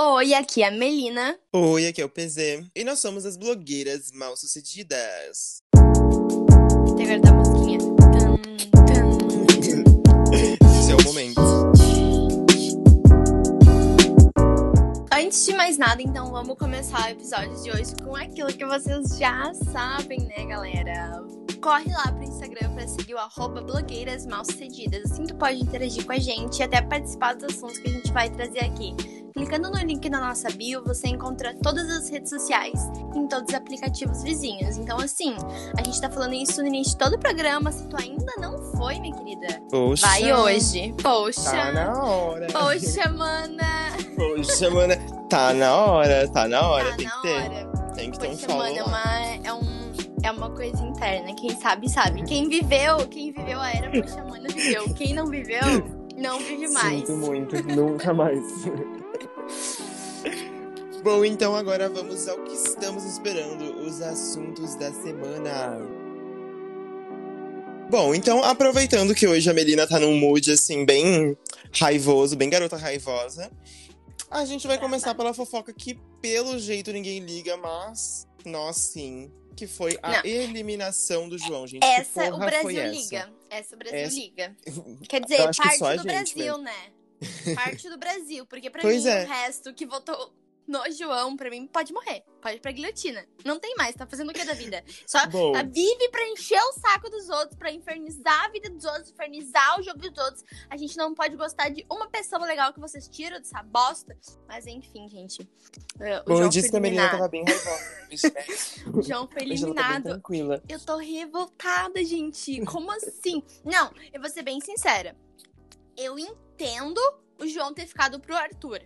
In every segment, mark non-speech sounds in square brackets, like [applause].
Oi, aqui é a Melina. Oi, aqui é o PZ. E nós somos as blogueiras mal sucedidas. Da. Esse é o momento. Antes de mais nada, então vamos começar o episódio de hoje com aquilo que vocês já sabem, né, galera? Corre lá pro Instagram pra seguir o arroba blogueiras mal sucedidas. Assim tu pode interagir com a gente e até participar dos assuntos que a gente vai trazer aqui. Clicando no link na nossa bio, você encontra todas as redes sociais em todos os aplicativos vizinhos. Então, assim, a gente tá falando isso no início de todo o programa. Se tu ainda não foi, minha querida, Poxa. vai hoje. Poxa. Tá na hora. Poxa, mana. Poxa, mana. Tá na hora, tá na hora. Tá tem na que ter. hora. Tem que ter um Poxa, follow. mano, é uma, é, um, é uma coisa interna. Quem sabe, sabe. Quem viveu, quem viveu a era Poxa, mano, viveu. Quem não viveu, não vive mais. Sinto muito, nunca mais. [laughs] Bom, então agora vamos ao que estamos esperando, os assuntos da semana. Bom, então aproveitando que hoje a Melina tá num mood assim bem raivoso, bem garota raivosa, a gente vai começar pela fofoca que pelo jeito ninguém liga, mas nós sim, que foi a Não. eliminação do João, gente. Essa que o Brasil essa? liga. Essa o Brasil Essa- liga. [laughs] Quer dizer, que parte a do gente Brasil, né? [laughs] Parte do Brasil. Porque pra Pois mim, é. o resto que votou no João, pra mim, pode morrer. Pode ir pra guilhotina. Não tem mais. Tá fazendo o que da vida? Só tá, vive pra encher o saco dos outros, pra infernizar a vida dos outros, infernizar o jogo dos outros. A gente não pode gostar de uma pessoa legal que vocês tiram dessa bosta. Mas enfim, gente. É, O Bom, eu João disse foi que a eliminado. tava bem raivosa. [laughs] O João foi tá eliminado. tranquila. Eu tô revoltada, gente. Como assim? Não, eu vou ser bem sincera. Eu entendo o João ter ficado pro Arthur.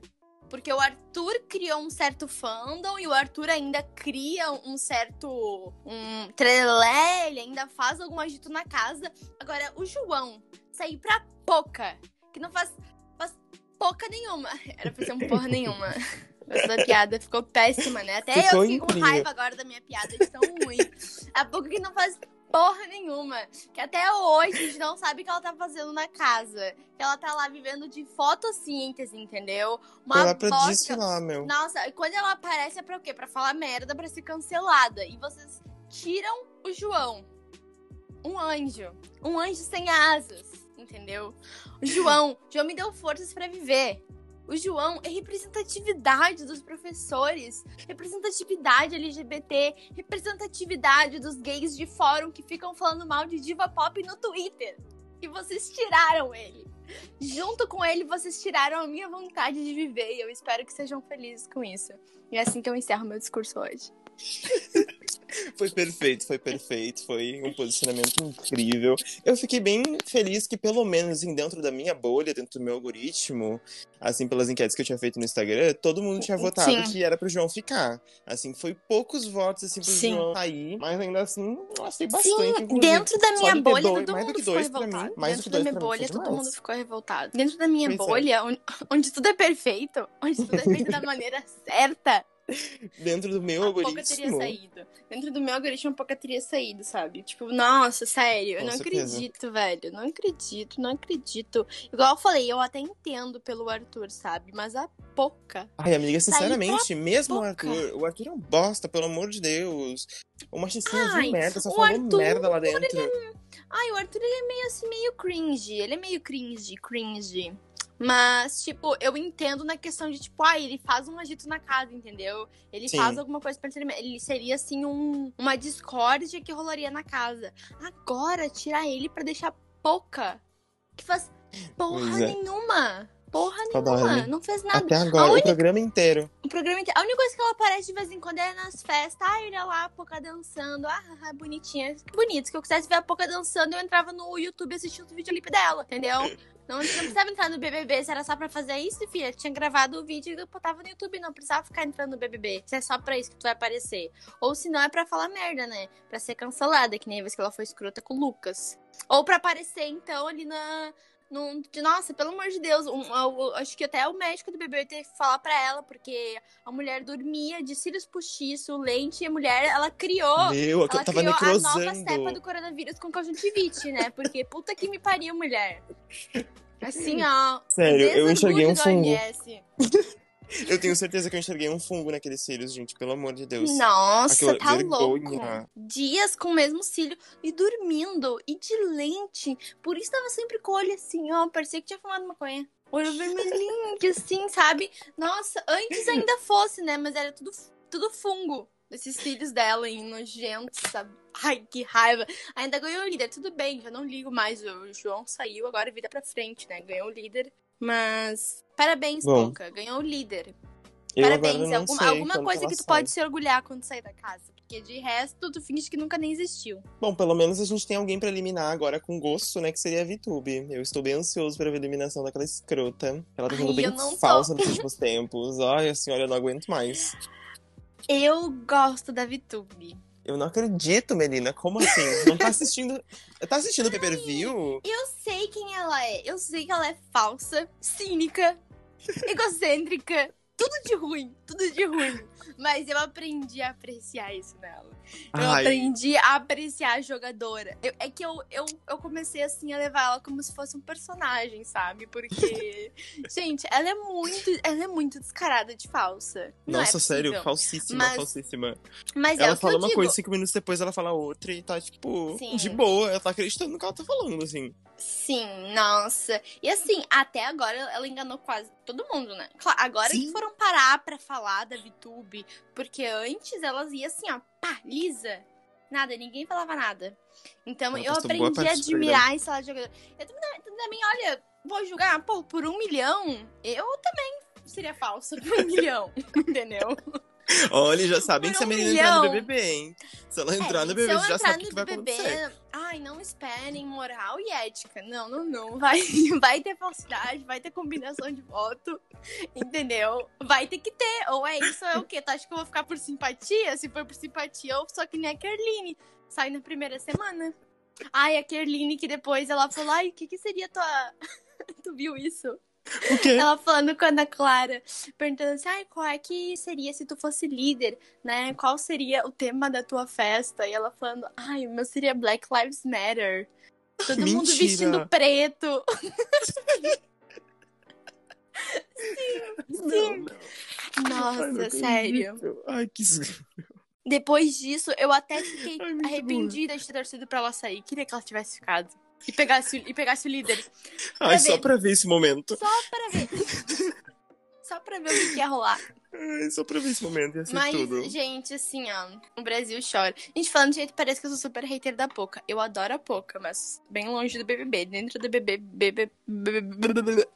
Porque o Arthur criou um certo fandom e o Arthur ainda cria um certo. um trelé, ele ainda faz algum agito na casa. Agora, o João sair pra pouca, que não faz, faz pouca nenhuma. [laughs] Era pra ser um porra nenhuma. [laughs] Essa piada ficou péssima, né? Até Ficou eu fiquei com incrível. raiva agora da minha piada de tão ruim. A pouco que não faz porra nenhuma. Que até hoje a gente não sabe o que ela tá fazendo na casa. Que ela tá lá vivendo de fotossíntese, entendeu? Uma Foi lá pra bosta. desfilar, meu. Nossa, e quando ela aparece é pra o quê? Pra falar merda, pra ser cancelada. E vocês tiram o João. Um anjo. Um anjo sem asas, entendeu? O João. O João me deu forças pra viver. O João é representatividade dos professores, representatividade LGBT, representatividade dos gays de fórum que ficam falando mal de diva pop no Twitter. E vocês tiraram ele. Junto com ele, vocês tiraram a minha vontade de viver. E eu espero que sejam felizes com isso. E é assim que eu encerro meu discurso hoje. [laughs] Foi perfeito, foi perfeito. Foi um posicionamento incrível. Eu fiquei bem feliz que, pelo menos, dentro da minha bolha, dentro do meu algoritmo, assim, pelas enquetes que eu tinha feito no Instagram, todo mundo tinha votado Sim. que era pro João ficar. Assim, foi poucos votos, assim, pro Sim. João sair. Mas ainda assim, gostei bastante. Sim, inclusive. dentro da minha bolha, dois- todo mundo ficou mim, revoltado. do Dentro da minha mim, bolha, todo demais. mundo ficou revoltado. Dentro da minha Pois é. bolha, onde, onde tudo é perfeito, [laughs] onde tudo é feito da maneira certa, [laughs] Dentro do meu a pouca teria algoritmo. saído. Dentro do meu algoritmo, a pouca teria saído, sabe? Tipo, nossa, sério, eu Com não certeza. acredito, velho. Não acredito, não acredito. Igual eu falei, eu até entendo pelo Arthur, sabe? Mas a pouca. Ai, amiga, Sair sinceramente, mesmo o. Arthur, o Arthur é um bosta, pelo amor de Deus. O machicinho Ai, de merda, só falou Arthur, merda lá dentro. Ai, o Arthur, ele é meio assim, meio cringe. Ele é meio cringe, cringe. Mas, tipo, eu entendo na questão de, tipo, ah, ele faz um agito na casa, entendeu? Ele Sim. faz alguma coisa pra entretenimento. Ele seria, assim, um, uma discórdia que rolaria na casa. Agora, tirar ele pra deixar pouca. Que faz porra é. nenhuma. Porra nenhuma. Não fez nada. Até agora, o programa inteiro. O programa inteiro. A única coisa que ela aparece de vez em quando é nas festas. Ah, olha lá, a Poca dançando. Ah, bonitinha. Que bonito. Se eu quisesse ver a Poca dançando, eu entrava no YouTube assistindo o videoclipe dela, entendeu? Não, não precisava entrar no BBB. Se era só pra fazer isso, filha, eu tinha gravado o vídeo e eu botava no YouTube. Não precisava ficar entrando no BBB. Se é só pra isso que tu vai aparecer. Ou se não, é pra falar merda, né? Pra ser cancelada, que nem a vez que ela foi escrota com o Lucas. Ou pra aparecer, então, ali na... de, nossa, pelo amor de Deus, um- eu- acho que até o médico do bebê teve que falar pra ela, porque a mulher dormia de cílios postiço, lente, e a mulher, ela criou. Meu, Ela criou a nova cepa necrosando. do coronavírus com conjuntivite, né? Porque puta que me pariu, mulher. Assim, ó. Sério, eu enxerguei um fungo. Eu tenho certeza que eu enxerguei um fungo naqueles cílios, gente, pelo amor de Deus. Nossa, Aquela tá vergonha. louco. Dias com o mesmo cílio e dormindo e de lente. Por isso tava sempre com o olho assim, ó. Parecia que tinha fumado maconha. Olho vermelhinho, que assim, sabe? Nossa, antes ainda fosse, né? Mas era tudo, tudo fungo. Esses cílios dela, hein, nojentos, sabe? Ai, que raiva. Ainda ganhou o líder, tudo bem, já não ligo mais. O João saiu, agora vida pra frente, né? Ganhou o líder. Mas parabéns, Bom. Poca. Ganhou o líder. Eu Parabéns. agora não alguma sei alguma coisa que tu sai. pode se orgulhar quando sair da casa. Porque de resto, tu finge que nunca nem existiu. Bom, pelo menos a gente tem alguém pra eliminar agora com gosto, né? Que seria a VTube. Eu estou bem ansioso pra ver a eliminação daquela escrota. Ela tá sendo Ai, bem tô. falsa nos últimos tempos. Ai, a senhora, eu não aguento mais. Eu gosto da VTube. Eu não acredito, Melina. Como assim? Não tá assistindo. [laughs] Tá assistindo o pay per view? Eu sei quem ela é. Eu sei que ela é falsa, cínica, [laughs] egocêntrica. Tudo de ruim, tudo de ruim. Mas eu aprendi a apreciar isso nela. Eu Ai, aprendi a apreciar a jogadora. Eu- é que eu, eu, eu comecei assim a levar ela como se fosse um personagem, sabe? Porque, [laughs] gente, ela é muito, ela é muito descarada de falsa. Não Nossa, é sério, falsíssima, Mas- falsíssima. Mas é ela que fala uma digo. coisa, cinco minutos depois ela fala outra e tá, tipo, Sim. de boa. Ela tá acreditando no que ela tá falando, assim. Sim, nossa. E assim, até agora ela enganou quase todo mundo, né? Claro, agora Sim. que foram parar pra falar da VTube, porque antes elas iam assim, ó, pá, lisa. Nada, ninguém falava nada. Então eu boa aprendi a do admirar esse lado de jogador. Eu também, também, olha, vou julgar, pô, por um milhão, eu também seria falsa por um [laughs] milhão, entendeu? Olha, já sabem Por se a um menina entrar no milhão. BBB, hein? Se ela entrar É, no se BBB, já sabe o que vai BBB, acontecer. Ai, não esperem moral e ética. Não, não, não. Vai, [laughs] vai ter falsidade, vai ter combinação de voto, entendeu? Vai ter que ter. Ou é isso, ou é o quê? Tu acha que eu vou ficar por simpatia? Se for por simpatia, eu sou que nem a Kerline. Sai na primeira semana. Ai, a Kerline que depois ela falou, ai, o que, que seria tua... [laughs] tu viu isso? O quê? Ela falando com a Ana Clara, perguntando assim, ai, qual é que seria se tu fosse líder, né? Qual seria o tema da tua festa? E ela falando, ai, o meu seria Black Lives Matter. Todo mundo Mentira. vestindo preto. [laughs] Não, Sim. não. Ai, não Nossa, acredito. sério. Ai, que... Depois disso, eu até fiquei Ai, arrependida de ter torcido pra ela sair. Queria que ela tivesse ficado. E pegasse, o- e pegasse o líder. Ai, Pra só ver. pra ver esse momento. Só pra ver. Só pra ver o que que ia rolar. Ai, só pra ver esse momento, ia ser Mas, tudo. gente, assim, ó, o Brasil chora. Gente, falando de jeito, parece que eu sou super hater da Poca. Eu adoro a Poca, mas bem longe do BBB. Dentro do BBB, BBB,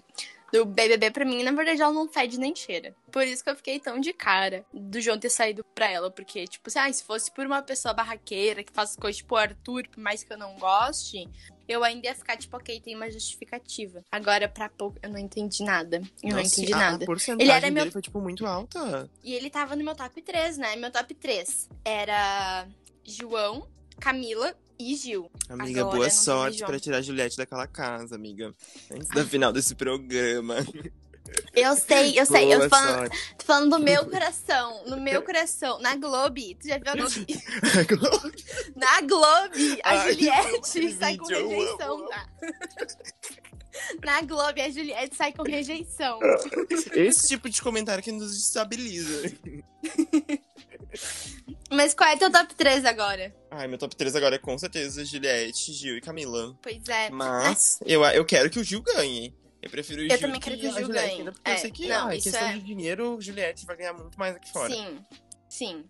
do BBB, pra mim, na verdade, ela não fede nem cheira. Por isso que eu fiquei tão de cara do João ter saído pra ela. Porque, tipo, assim, ah, se fosse por uma pessoa barraqueira que faz coisas tipo Arthur, por mais que eu não goste, eu ainda ia ficar, tipo, ok, tem uma justificativa. Agora, pra Poca, eu não entendi nada. Eu não Nossa, entendi a- nada. A porcentagem Ele era meu- foi, tipo, muito alta. E ele tava no meu top 3, né? Meu top 3 era João, Camila e Gil. Amiga, Agora boa tem sorte pra tirar a Juliette daquela casa, amiga. Antes da final desse programa. [laughs] Eu sei, eu sei. Boa Eu tô falando, falando do meu [laughs] coração. No meu coração. Na Globe. Tu já viu a Globe? [laughs] Na Globe, a Ai, Juliette sai com rejeição, tá? Na Globe, a Juliette sai com rejeição. Esse tipo de comentário que nos destabiliza. Mas qual é teu top 3 agora? Ai, meu top 3 agora é com certeza Juliette, Gil e Camila. Pois é. Mas eu, eu quero que o Gil ganhe. Eu prefiro o Eu Gil também quero que o Gil ganhe. ainda, porque É, eu sei que, não, questão é- de dinheiro, Juliette vai ganhar muito mais aqui fora. Sim, sim.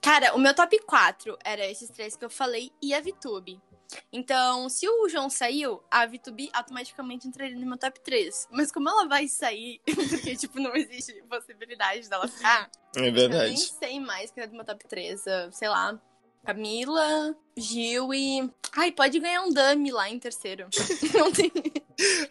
Cara, o meu top 4 era esses três que eu falei e a VTube. Então, se o João saiu, a VTube automaticamente entraria no meu top 3. Mas como ela vai sair, [laughs] porque, tipo, não existe possibilidade dela ficar, É eu nem verdade. sei mais que é do meu top 3. ah, Sei lá, Camila, Gil e... Ai, pode ganhar um dummy lá em terceiro. [laughs] não tem...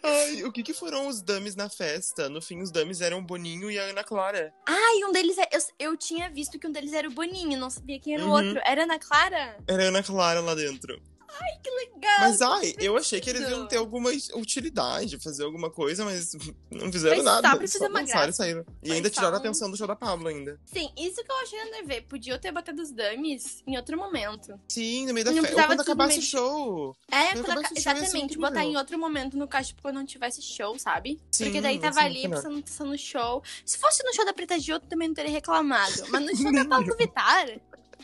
Ai, o que que foram os dummies na festa? No fim, os dummies eram o Boninho e a Ana Clara. Ai, um deles... É... Eu, eu tinha visto que um deles era o Boninho, não sabia quem era o Uhum. outro. Era a Ana Clara? Era a Ana Clara lá dentro. Ai, que legal! Mas, ai, que eu achei que eles iam ter alguma utilidade, fazer alguma coisa, mas [laughs] não fizeram Foi nada. só uma lançaram e saíram. E Foi ainda só tiraram a um- atenção do show da Pablo ainda. Sim, isso que eu achei nada a ver. Podia ter botado os dummies em outro momento. Sim, no meio da festa. Ou quando acabasse meio o show. É, Quando acabasse exatamente. Botar em outro momento, no caso, tipo, quando não tivesse show, sabe? Sim, Porque daí tava ali, precisando estar no show. Se fosse no show da Preta Gil, eu também não teria reclamado. Mas no show da [laughs] Pablo Vittar,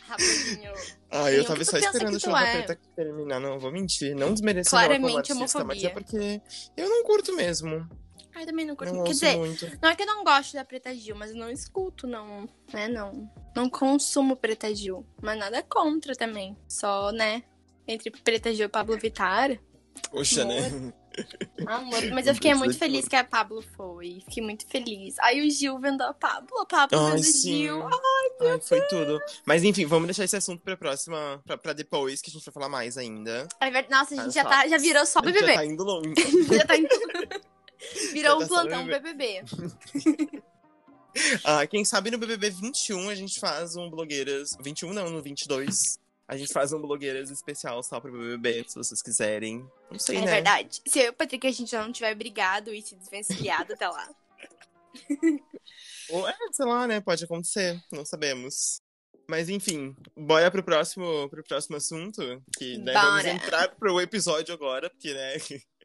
rapidinho. Ah, eu o tava só esperando o da é? Preta terminar. Não, vou mentir. Não desmerecendo Claramente como artista, mas é porque eu não curto mesmo. Ai, também não curto. Não Quer dizer, muito. não é que eu não gosto da Preta Gil, mas eu não escuto, não. Né, não. Não consumo Preta Gil. Mas nada contra também. Só, né? Entre Preta Gil e Pablo Vittar. Poxa, né? Amor, mas eu fiquei muito feliz que a Pablo foi. Fiquei muito feliz. Aí o Gil vendo a Pablo, a Pablo Ai, vendo o. Gil. Ai, foi tudo. Mas enfim, vamos deixar esse assunto pra próxima, pra, pra depois, que a gente vai falar mais ainda. É. Nossa, a Ah, gente já, só. tá, já virou só BBB. [laughs] Já tá indo longe. Já tá indo... Virou Já um tá plantão BBB. [laughs] Ah, quem sabe no BBB 21 a gente faz um blogueiras. 21 não, no 22. A gente faz um blogueiras especial só pro BBB, se vocês quiserem. Não sei, É né? verdade. Se eu e o Patrick a gente já não tiver brigado e se desvencilhado até lá. [laughs] Ou é, sei lá, né? Pode acontecer. Não sabemos. Mas enfim, bora pro próximo, pro próximo assunto. Que né, vamos entrar pro episódio agora, porque, né? [laughs]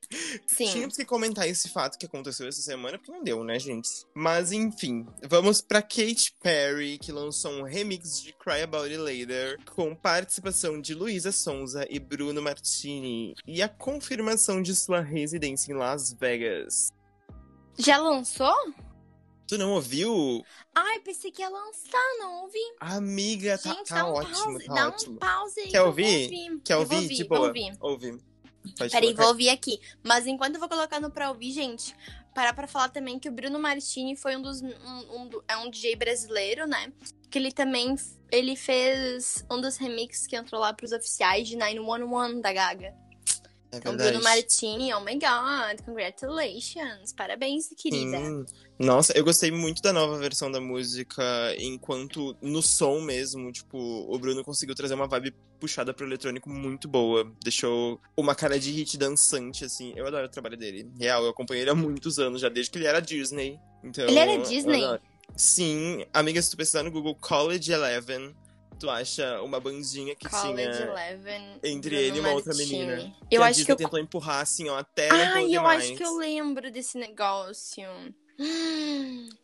Sim. Tínhamos que comentar esse fato que aconteceu essa semana, porque não deu, né, gente? Mas enfim, vamos pra Katy Perry, que lançou um remix de Cry About It Later, com participação de Luísa Sonza e Bruno Martini, e a confirmação de sua residência em Las Vegas. Já lançou? Tu não ouviu? Ai, pensei que ia lançar, não ouvi. Amiga, tá, gente, tá um ótimo, pause. tá dá ótimo. um pause aí. Quer ouvir? ouvir. Quer Eu ouvir? vou ouvir, de boa. ouvir. Ouve. Peraí, vou ouvir aqui. Mas enquanto eu vou colocando pra ouvir, gente, parar pra falar também que o Bruno Martini foi um dos. Um, um é um DJ brasileiro, né? Que ele também. Ele fez um dos remixes que entrou lá pros oficiais de 911 da Gaga. É Então. Bruno Martini, oh my god, congratulations. Parabéns, querida. Sim. Nossa, eu gostei muito da nova versão da música, enquanto no som mesmo, tipo, o Bruno conseguiu trazer uma vibe puxada pro eletrônico muito boa. Deixou uma cara de hit dançante, assim. Eu adoro o trabalho dele. Real, eu acompanhei ele há muitos anos, já desde que ele era Disney. Então, Ele era Disney? Sim, amiga, se tu pesquisar no Google College Eleven, tu acha uma bandinha que College tinha Eleven. entre Bruno ele e uma outra Martini. menina. Eu que a acho Disney que eu. tentou empurrar assim, ó, até Ai, eu acho que eu lembro desse negócio.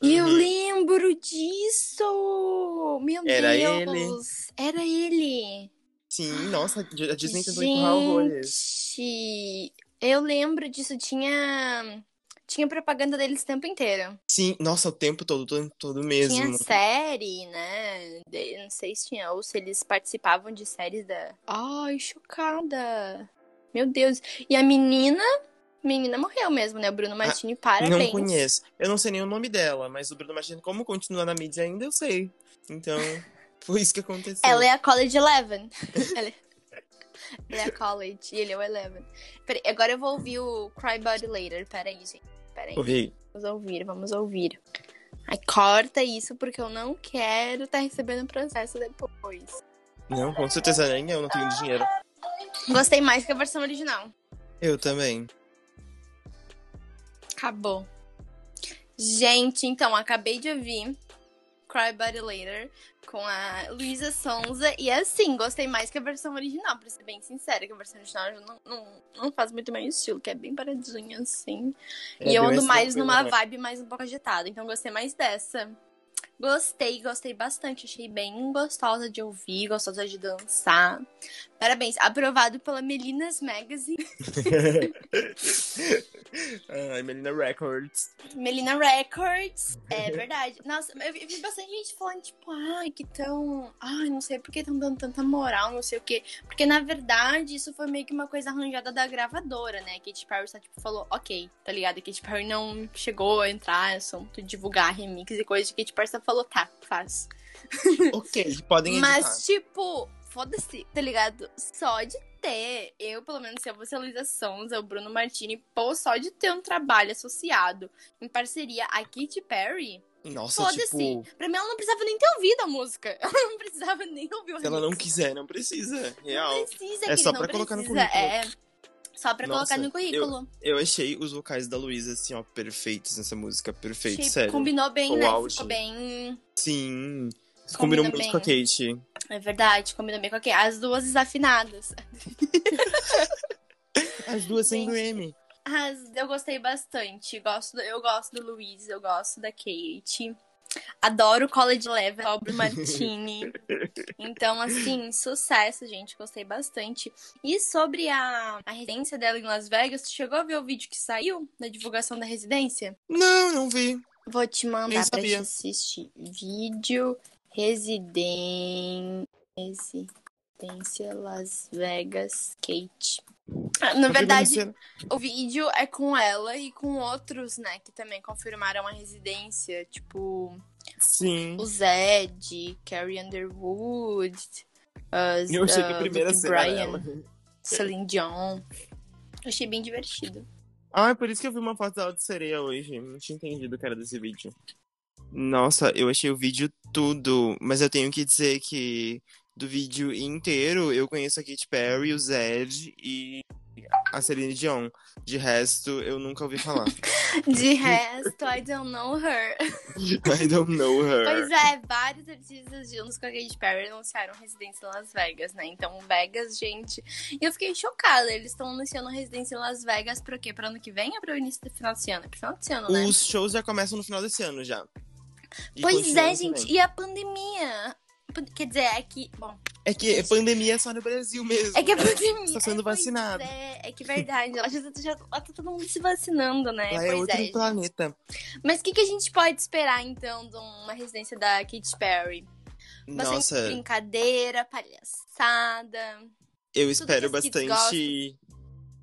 Eu Uhum. lembro disso! Meu Era Deus! Era ele! Sim, nossa, a Disney tentou empurrar horrores. Gente, eu lembro disso. Tinha. Tinha propaganda deles o tempo inteiro. Sim, nossa, o tempo todo, todo, todo mesmo. Tinha série, né? De- não sei se tinha, ou se eles participavam de séries da. Ai, chocada! Meu Deus! E a menina. Menina morreu mesmo, né? O Bruno Martini, parabéns. Ah, Não conheço. Eu não sei nem o nome dela, mas o Bruno Martins, como continua na mídia ainda, eu sei. Então, [laughs] foi isso que aconteceu. Ela é a College Eleven. [laughs] ela, é... ela é a College e ele é o Eleven. Peraí, agora eu vou ouvir o Cry Body Later. Peraí, gente. Peraí. Ouvi. Vamos ouvir, vamos ouvir. Aí corta isso porque eu não quero estar recebendo processo depois. Não, com certeza nem eu não tenho dinheiro. Gostei mais que a versão original. Eu também. Acabou. Gente, então, acabei de ouvir Cry Body Later com a Luísa Sonza. E assim, gostei mais que a versão original, pra ser bem sincera, que a versão original não, não, não faz muito meu estilo, que é bem paradinha, assim. É e eu bem ando mais numa né? vibe mais um pouco agitada, então gostei mais dessa. Gostei, gostei bastante. Achei bem gostosa de ouvir, gostosa de dançar. Parabéns. Aprovado pela Melinas Magazine. [laughs] Ai, Melina Records. Melina Records. É verdade. Nossa, eu vi, bastante gente falando, tipo, ai, que tão. Ai, não sei por que estão dando tanta moral, não sei o quê. Porque, na verdade, isso foi meio que uma coisa arranjada da gravadora, né? Katy Perry só, tipo, falou, ok, tá ligado? Katy Perry não chegou a entrar, assunto, divulgar remix e coisa. Katy Perry só falou, tá, faz. ok, podem editar. Mas, tipo, foda-se, tá ligado? Só de ter, eu, pelo menos, se eu fosse a Luísa Sonza, o Bruno Martini, pô, só de ter um trabalho associado em parceria a Katy Perry, Nossa, Foda-se. tipo, Pra mim, ela não precisava nem ter ouvido a música. [laughs] Ela não precisava nem ouvir o se ela não quiser, não precisa. Real. Não precisa, É só pra colocar no precisa. currículo. É só pra Nossa, colocar no currículo. Eu achei os vocais da Luísa, assim, ó, perfeitos nessa música. Perfeito, Achei- sério. Combinou bem, O né? auge. Ficou bem. Sim. Combina Combinou muito bem. com a Kate. É verdade, combinou bem com aqui. As duas desafinadas. [laughs] As duas sem Gente. Grammy. As, eu gostei bastante. Gosto, do- eu gosto do Luiz, eu gosto da Kate. Adoro o College Level, Aubrey Martini. [laughs] Então, assim, sucesso, gente. Gostei bastante. E sobre a, a residência dela em Las Vegas, tu chegou a ver o vídeo que saiu da divulgação da residência? Não, não vi. Vou te mandar pra te assistir. Vídeo Residen... Residência Las Vegas Kate. Ah, Na verdade, o vídeo é com ela e com outros, né, que também confirmaram a residência, tipo Sim. o Zed, Carrie Underwood, as, Eu achei que uh, a primeira Luke cena ela. Celine Dion. Achei bem divertido. Ah, é por isso que eu vi uma foto dela de sereia hoje. Não tinha entendido o que era desse vídeo. Nossa, eu achei o vídeo tudo. Mas eu tenho que dizer que do vídeo inteiro eu conheço a Katy Perry, o Zed e a Celine Dion. De resto, eu nunca ouvi falar. [laughs] De resto, I don't know her. [laughs] I don't know her. Pois é, vários artistas juntos com a Katy Perry anunciaram residência em Las Vegas, né? Então, Vegas, gente. E eu fiquei chocada. Eles estão anunciando residência em Las Vegas pra quê? Pra ano que vem ou pro início do final desse ano? É pro final desse ano, né? Os shows já começam no final desse ano já. E Pois é, gente. vem. E a pandemia? Quer dizer, é que. Bom, É que pandemia é só no Brasil mesmo. é que a pandemia. Está sendo é, vacinado. É, é que verdade. Lá, já, já, lá tá todo mundo se vacinando, né? Lá é pois outro é. gente. planeta. Mas o que, que a gente pode esperar, então, de uma residência da Katy Perry? Bastante Nossa, brincadeira, palhaçada. eu espero bastante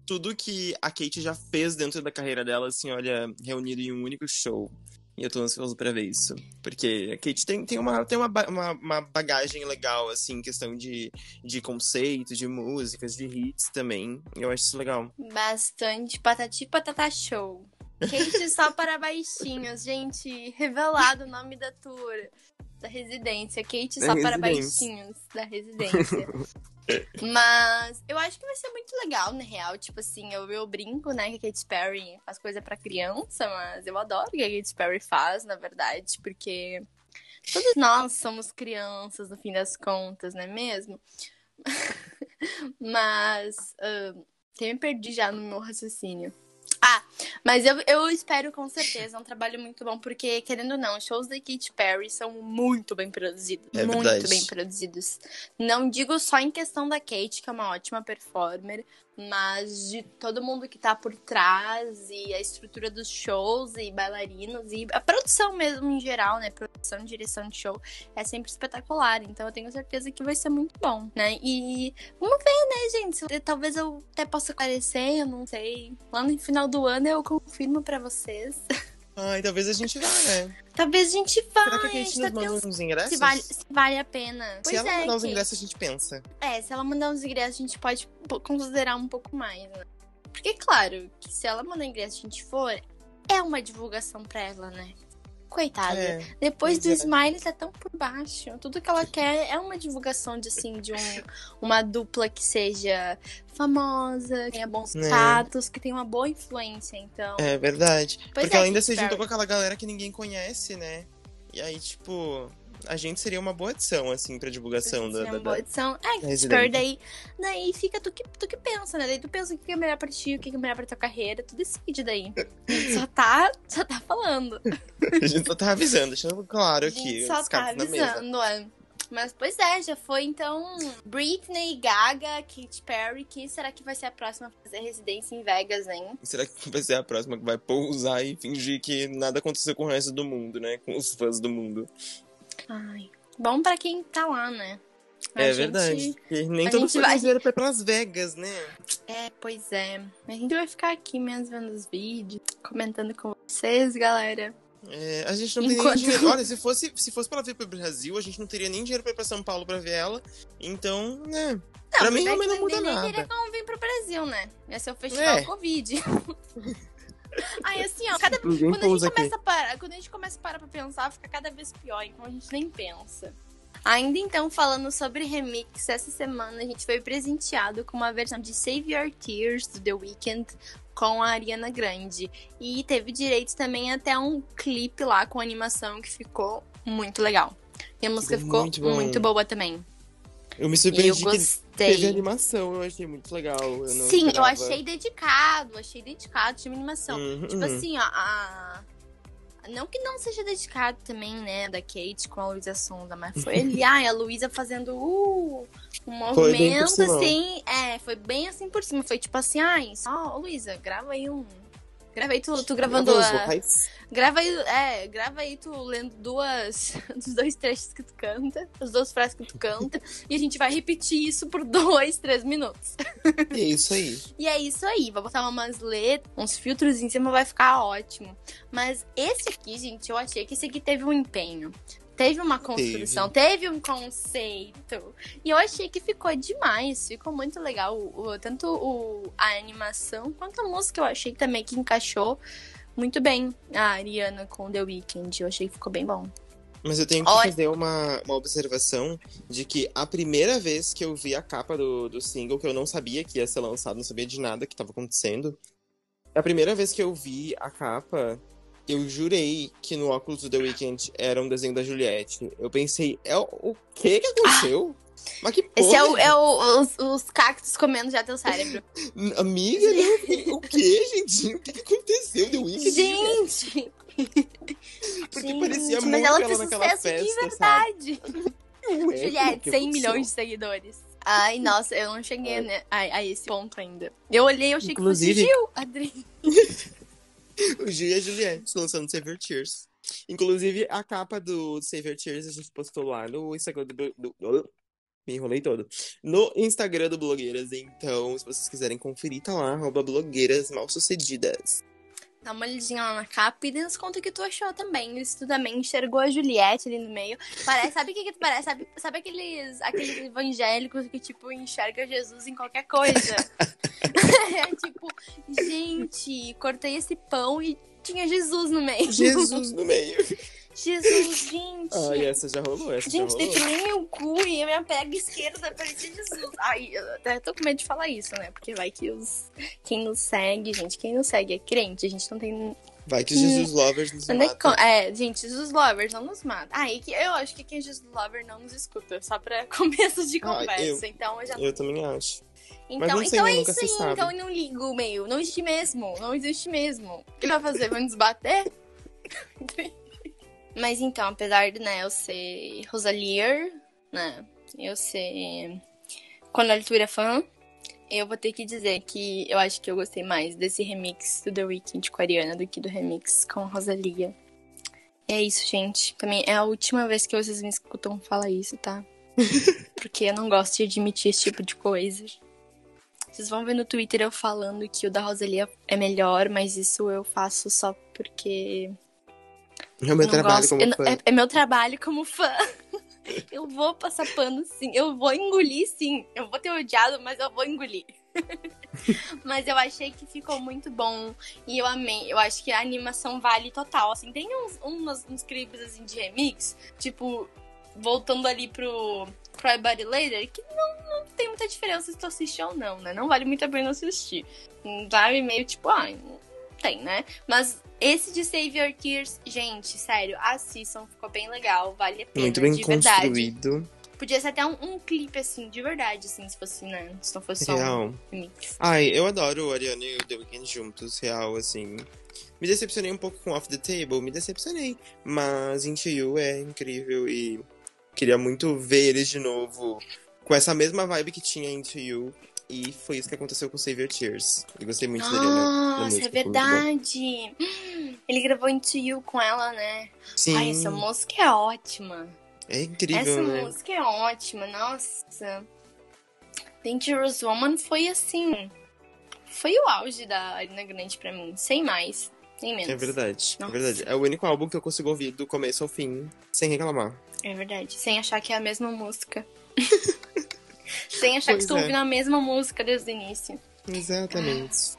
tudo que a Kate já fez dentro da carreira dela, assim, olha, reunido em um único show. E eu tô ansioso pra ver isso. Porque a Kate tem, tem, uma, tem uma, uma, uma bagagem legal, assim, questão de, de conceito, de músicas, de hits também. Eu acho isso legal. Bastante patati patata show. Kate só para baixinhos, gente. Revelado o nome da tour. Da residência. Kate só para baixinhos da residência. [laughs] Mas eu acho que vai ser muito legal, na real. Tipo assim, eu, eu brinco, né, que a Katy Perry faz coisa pra criança, mas eu adoro o que a Katy Perry faz, na verdade, porque todos nós somos crianças, no fim das contas, não é mesmo? [laughs] mas até me perdi já no meu raciocínio. Ah, mas eu, eu espero com certeza, é um trabalho muito bom, porque, querendo ou não, os shows da Katy Perry são muito bem produzidos. É muito verdade. bem produzidos. Não digo só em questão da Kate, que é uma ótima performer, mas de todo mundo que tá por trás e a estrutura dos shows e bailarinos e a produção mesmo em geral, né? Produção direção de show é sempre espetacular. Então eu tenho certeza que vai ser muito bom, né? E vamos ver, né, gente? Talvez eu até possa aparecer, eu não sei. Lá no final do ano eu confirmo pra vocês. Ai, talvez a gente vá, né? Talvez a gente vá. Será que a gente nos tá manda uns ingressos? se vale, se vale a pena. Se Pois ela é, mandar os Kate. ingressos, a gente pensa. É, se ela mandar uns ingressos, a gente pode po- considerar um pouco mais, né? Porque, claro, que se ela mandar ingresso e a gente for, é uma divulgação pra ela, né? Coitada. É. Depois do é. Smiley tá tão por baixo. Tudo que ela quer é uma divulgação de, assim, de um, uma dupla que seja famosa, que tenha bons É. status, que tenha uma boa influência, então. É verdade. Pois Porque é, ela ainda Katy se juntou com aquela galera que ninguém conhece, né? E aí, tipo, a gente seria uma boa adição, assim, pra divulgação da. Da- uma boa da- edição. É, Resident. Spur, daí, daí fica tu que, tu que pensa, né? Daí tu pensa o que é melhor pra ti, o que é melhor pra tua carreira, tu decide daí. Só tá, só tá falando. [laughs] A gente só tá avisando, deixando claro aqui, só os tá cartas na mesa. avisando, é. Mas, pois é, já foi então Britney, Gaga, Katy Perry. Quem será que vai ser a próxima a fazer residência em Vegas, hein? Será que vai ser a próxima que vai pousar e fingir que nada aconteceu com o resto do mundo, né? Com os fãs do mundo. Ai, bom pra quem tá lá, né? A é gente- verdade. Porque nem a todo gente fã vai- vai pra Las Vegas, né? É, pois é. A gente vai ficar aqui mesmo vendo os vídeos, comentando com vocês, galera. É, a gente não tem Enquanto- nem dinheiro. Olha, se fosse, se fosse pra ela vir pro Brasil, a gente não teria nem dinheiro pra ir pra São Paulo pra ver ela. Então, né? pra mim é realmente que não muda nem nada. teria como vir pro Brasil, né? Ia ser o É. festival Covid. [laughs] Ai, assim, ó, cada... Quando a gente aqui. começa a parar, quando a gente começa a parar pra pensar, fica cada vez pior, então a gente nem pensa. Ainda então, falando sobre remix, essa semana a gente foi presenteado com uma versão de Save Your Tears do The Weeknd com a Ariana Grande. E teve direito também até um clipe lá com animação que ficou muito legal. E a música ficou Muito muito, bom. boa também. Eu me E eu surpreendi gostei. teve animação, eu achei muito legal. Eu Sim, eu esperava. achei dedicado, achei dedicado, tinha animação. Uhum. Tipo assim, ó, a. Não que não seja dedicado também, né, da Kate com a Luísa Sonda, mas foi [laughs] ali, ai, a Luísa fazendo uh, um movimento assim, é, foi bem assim por cima. Foi tipo assim, ai, só, Luísa, grava aí um. Grava aí tu, tu gravando. Os a- vocais? Grava aí, é, grava aí tu lendo duas, [laughs] dos dois trechos que tu canta, as duas frases que tu canta, e a gente vai repetir isso por [laughs] dois, três minutos. E é isso aí. E é isso aí, vou botar umas letras, uns filtros em cima, vai ficar ótimo. Mas esse aqui, gente, eu achei que esse aqui teve um empenho. Teve uma construção, teve, um conceito. E eu achei que ficou demais. Ficou muito legal. O, o- tanto o, a animação quanto a música eu achei também que encaixou muito bem a Ariana com The Weeknd. Eu achei que ficou bem bom. Mas eu tenho que Olha- fazer uma, uma observação de que a primeira vez que eu vi a capa do, do single, que eu não sabia que ia ser lançado, não sabia de nada que estava acontecendo. A primeira vez que eu vi a capa, eu jurei que no óculos do The Weeknd era um desenho da Juliette. Eu pensei, é o, que que aconteceu? Mas que porra? Esse é, o, é o- os, os cactos comendo já teu cérebro. [laughs] Amiga, não, o que, gente? O que, que aconteceu? The Weeknd? Gente! [laughs] Porque gente, parecia mas muito ela ela fez naquela sucesso festa, de verdade. [laughs] Ué, Juliette, o que 100 aconteceu? milhões de seguidores. Ai, nossa, eu não cheguei né, a, a esse ponto ainda. Eu olhei e achei Inclusive- que fosse Gil, Adri. [laughs] O Gil e a Juliette lançando Save Tears. Inclusive, a capa do Save Your Tears a gente postou lá no Instagram do... do- do- me enrolei todo. No Instagram do Blogueiras. Então, se vocês quiserem conferir, tá lá, arroba blogueiras mal sucedidas. Dá uma olhadinha lá na capa e nos conta o que tu achou também. Se tu também enxergou a Juliette ali no meio. Parece, sabe o que, que tu parece? Sabe, sabe aqueles, aqueles evangélicos que, tipo, enxerga Jesus em qualquer coisa? [laughs] [laughs] é tipo, gente, cortei esse pão e tinha Jesus no meio. Jesus no meio. [laughs] Jesus, gente. Ai, essa já rolou, essa Gente, já rolou. meu cu e a minha pega esquerda parecia Jesus. Ai, eu até tô com medo de falar isso, né? Porque vai que os. Quem nos segue, gente, quem nos segue é crente, a gente não tem. Vai que os Jesus Lovers nos matam. co- É, gente, Jesus Lovers não nos mata. Ah, e que eu acho que quem é Jesus Lover não nos escuta, só pra [laughs] começo de Ah, conversa. Então eu já. Eu também acho. Então, sei, então né? é isso aí, sabe. então eu não ligo, meio. Não existe mesmo. Não existe mesmo. O que vai fazer? Vai nos bater? [laughs] Mas então, apesar de né, eu ser Rosalier, né? Eu ser. Quando a Arthur é fã, eu vou ter que dizer que eu acho que eu gostei mais desse remix do The Weeknd com a Ariana do que do remix com a Rosalia. É isso, gente. Também é a última vez que vocês me escutam falar isso, tá? [laughs] Porque eu não gosto de admitir esse tipo de coisa. Vocês vão ver no Twitter eu falando que o da Rosalia é melhor, mas isso eu faço só porque. É meu trabalho gosto. como Eu fã. é, é meu trabalho como fã. [laughs] eu vou passar pano sim. Eu vou engolir sim. Eu vou ter odiado, mas eu vou engolir. [laughs] mas eu achei que ficou muito bom. E eu amei. Eu acho que a animação vale total. Assim, tem uns, umas, uns clipes assim, de remix, tipo, voltando ali pro Cry Body Later, que não, não tem muita diferença se tu assistir ou não, né? Não vale muito a pena assistir. Sabe? Meio tipo, ah, tem, né? Mas esse de Save Your Tears, gente, sério, assistam, ficou bem legal, vale a pena, Muito bem de verdade. construído. Podia ser até um, um clipe, assim, de verdade, assim, se fosse, né? Se não fosse só um Real. remix. Ai, eu adoro o Ariana e o The Weeknd juntos, real, assim. Me decepcionei um pouco com Off the Table, me decepcionei. Mas Into You é incrível e queria muito ver eles de novo com essa mesma vibe que tinha Into You. E foi isso que aconteceu com Save Your Tears. Eu gostei muito da Ariana. na Nossa, é verdade. [gasps] Ele gravou Into You com ela, né? Sim, Ai, essa música é ótima. é incrível, Essa né? música é ótima, nossa. Dangerous Woman foi assim. Foi o auge da Arena Grande pra mim, sem mais, nem menos. É verdade, Nossa. é verdade. É o único álbum que eu consigo ouvir do começo ao fim, sem reclamar. É verdade, sem achar que é a mesma música. [laughs] sem achar Pois que estou é. ouvindo a mesma música desde o início. Exatamente.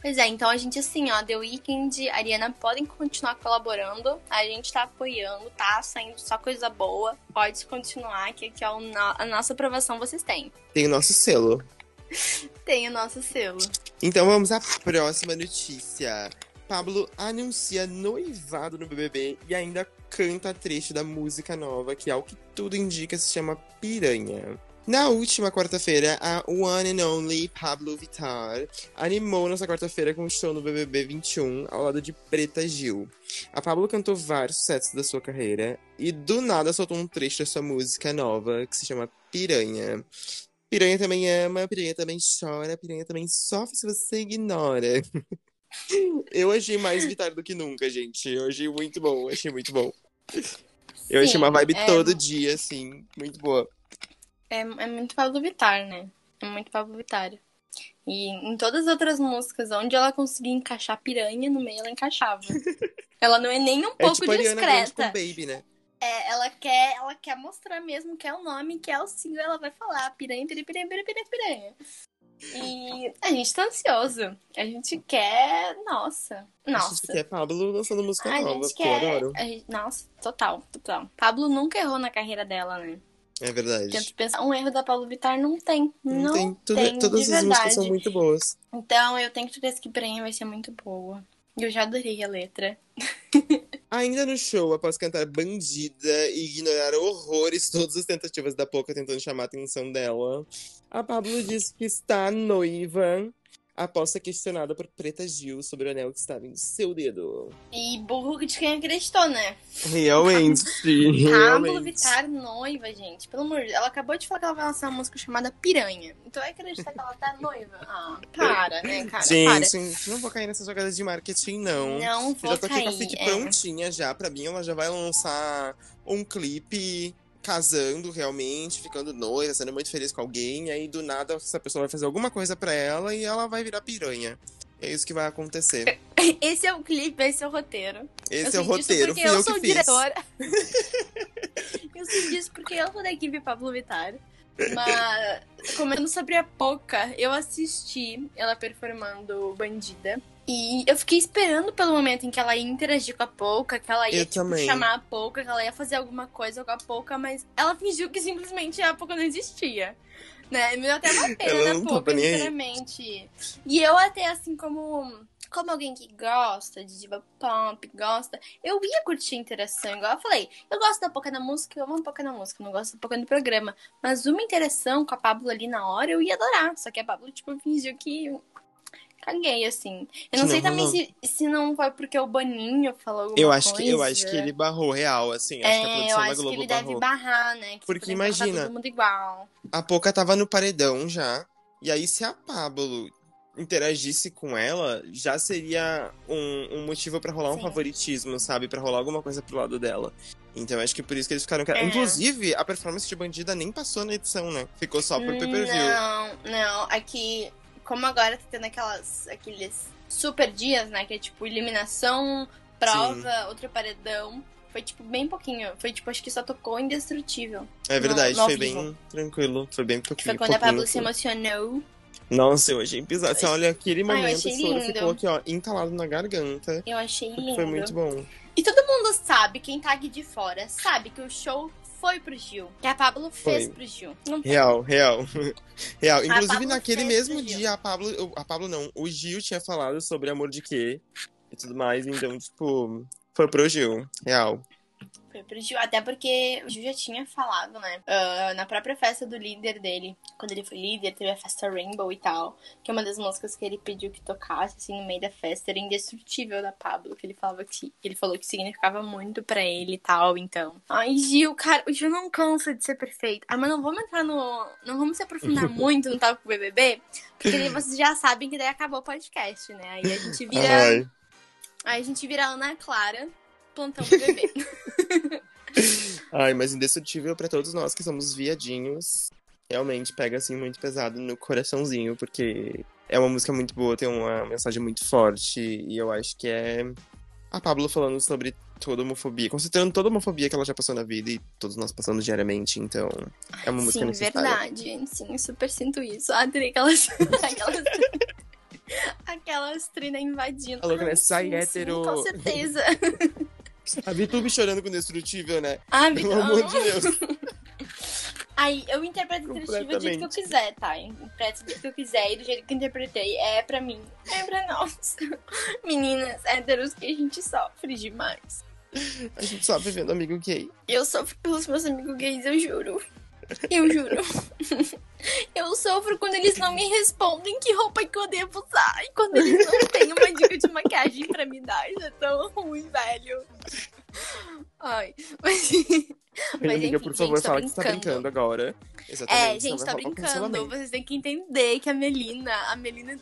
Pois é, então a gente, assim, ó, The Weeknd e Ariana podem continuar colaborando. A gente tá apoiando, tá saindo só coisa boa. Pode continuar, que aqui, ó, a nossa aprovação vocês têm. Tem o nosso selo. [laughs] Tem o nosso selo. Então vamos à próxima notícia. Pablo anuncia noivado no BBB e ainda canta trecho da música nova, que ao que tudo indica se chama Piranha. Na última quarta-feira, a One and Only Pablo Vittar animou nossa quarta-feira com um show no BBB 21 ao lado de Preta Gil. A Pablo cantou vários sucessos da sua carreira e do nada soltou um trecho da sua música nova que se chama Piranha. Piranha também ama, piranha também chora, piranha também sofre se você ignora. [laughs] Eu achei mais Vittar do que nunca, gente. Eu achei muito bom, achei muito bom. Eu Sim, achei uma vibe é... todo dia, assim, muito boa. É, é muito Pablo Vittar, né? É muito Pablo Vittar. E em todas as outras músicas, onde ela conseguia encaixar piranha no meio, ela encaixava. [laughs] ela não é nem um é pouco tipo discreta. Com Baby, né? É, ela quer, ela quer mostrar mesmo que é o nome, que é o single, ela vai falar piranha, piranha, piranha, piranha, piranha. E a gente tá ansioso. A gente quer. Nossa. Nossa. A gente quer Pablo lançando música a nova, gente quer... eu adoro. Gente... Nossa, total, total. Pablo nunca errou na carreira dela, né? É verdade. Tento pensar, um erro da Pablo Vittar não tem. Não, tem. Tudo, tem todas as músicas são muito boas. Então eu tenho certeza que Brenha vai ser muito boa. Eu já adorei a letra. [laughs] Ainda no show, após cantar Bandida e ignorar horrores todas as tentativas da Poca tentando chamar a atenção dela, a Pablo disse que está noiva após ser questionada por Preta Gil sobre o anel que estava em seu dedo. E burro de quem acreditou, né? Realmente. [laughs] Pablo Vittar noiva, gente. Pelo amor de Deus. Ela acabou de falar que ela vai lançar uma música chamada Piranha. Então vai acreditar que ela tá noiva? Ah, para, né, cara? Gente, para. não vou cair nessas jogadas de marketing, não. Não vou Eu já tô aqui com a fit é. prontinha já. Pra mim, ela já vai lançar um clipe casando realmente, ficando noiva, sendo muito feliz com alguém, e aí do nada essa pessoa vai fazer alguma coisa para ela e ela vai virar piranha. É isso que vai acontecer. [laughs] Esse é o clipe, esse é o roteiro. Esse eu é o roteiro, fui eu, eu sou que diretora. [laughs] eu sei disso porque eu sou da equipe Pablo Vittar. Mas, comentando sobre a Poca, eu assisti ela performando Bandida. E eu fiquei esperando pelo momento em que ela ia interagir com a Pouca, que ela ia tipo, chamar a Pouca, que ela ia fazer alguma coisa com a Pouca, mas ela fingiu que simplesmente a Pouca não existia. Né? Me deu até uma pena da Pouca, sinceramente. E eu até, assim, como como alguém que gosta de diva pop, gosta, eu ia curtir a interação, igual eu falei. Eu gosto da Poca na música, eu amo a Poca na música, não gosto da Poca no programa. Mas uma interação com a Pablo ali na hora, eu ia adorar. Só que a Pablo, tipo, fingiu que caguei, assim. Eu não, não sei também não. Se, se não foi porque o Boninho falou alguma eu acho coisa. Que, eu acho que ele barrou real, assim. Acho é, que a produção eu acho da Globo que ele barrou. deve barrar, né? Que porque imagina, todo mundo igual. a Poca tava no paredão já, e aí se a Pablo interagisse com ela, já seria um, um motivo para rolar um Sim. favoritismo, sabe? para rolar alguma coisa pro lado dela. Então acho que por isso que eles ficaram. É. Inclusive, a performance de bandida nem passou na edição, né? Ficou só por pay per view. Não, não. Aqui, como agora tá tendo aquelas, aqueles super dias, né? Que é tipo eliminação, prova, Sim. outro paredão. Foi, tipo, bem pouquinho. Foi, tipo, acho que só tocou Indestrutível. É verdade, no, no foi vivo. bem tranquilo. Foi bem pouquinho. Foi quando a Pablo se emocionou. Nossa, eu achei bizarro. Você olha aquele momento, Ai, o soro ficou aqui, ó, entalado na garganta. Eu achei lindo. Foi muito bom. E todo mundo sabe, quem tá aqui de fora, sabe que o show foi pro Gil. Que a Pablo fez foi. pro Gil. real, real. [laughs] real. Inclusive, naquele mesmo dia, a Pablo. A Pablo não, o Gil tinha falado sobre amor de quê e tudo mais. Então, tipo, foi pro Gil. Real. Foi pro Gil, até porque o Gil já tinha falado, né? Uh, na própria festa do líder dele, quando ele foi líder, teve a festa Rainbow e tal. Que é uma das músicas que ele pediu que tocasse, assim, no meio da festa. Era Indestrutível da Pablo, que ele falava que. Ele falou que significava muito para ele e tal, então. Ai, Gil, cara, o Gil não cansa de ser perfeito. Ah, mas não vamos entrar no. Não vamos se aprofundar [laughs] muito no Talk BBB, porque aí vocês já sabem que daí acabou o podcast, né? Aí a gente vira. Ai. Aí a gente vira Ana Clara plantão do bebê. [laughs] Ai, mas indestrutível para todos nós que somos viadinhos. Realmente pega assim muito pesado no coraçãozinho, porque é uma música muito boa, tem uma mensagem muito forte, e eu acho que é a Pablo falando sobre toda homofobia, considerando toda a homofobia que ela já passou na vida e todos nós passamos diariamente, então é uma música Sim, necessária. verdade, sim, super sinto isso. Adorei [laughs] aquelas, aquelas Aquelas trinas invadindo. A né? Ai, Sai sim, hétero. Sim, com certeza. [laughs] A VTube chorando com Destrutível, né? Ah, Pelo amor de Deus. [laughs] Aí, eu interpreto Destrutível do jeito que eu quiser, tá? Eu interpreto do jeito que eu quiser e do jeito que eu interpretei. É pra mim, é pra nós. [laughs] Meninas héteros que a gente sofre demais. A gente sofre vendo amigo gay. Eu sofro pelos meus amigos gays, eu juro. Eu juro. [laughs] Eu sofro quando eles não me respondem que roupa que eu devo usar. E quando eles não têm uma dica de maquiagem pra me dar. Isso é tão ruim, velho. Ai, mas. Mas, amiga, enfim, por favor, gente, tô fala que você tá brincando. agora. Exatamente. É, gente, tá brincando. Vocês têm que entender que a Melina, a Melina.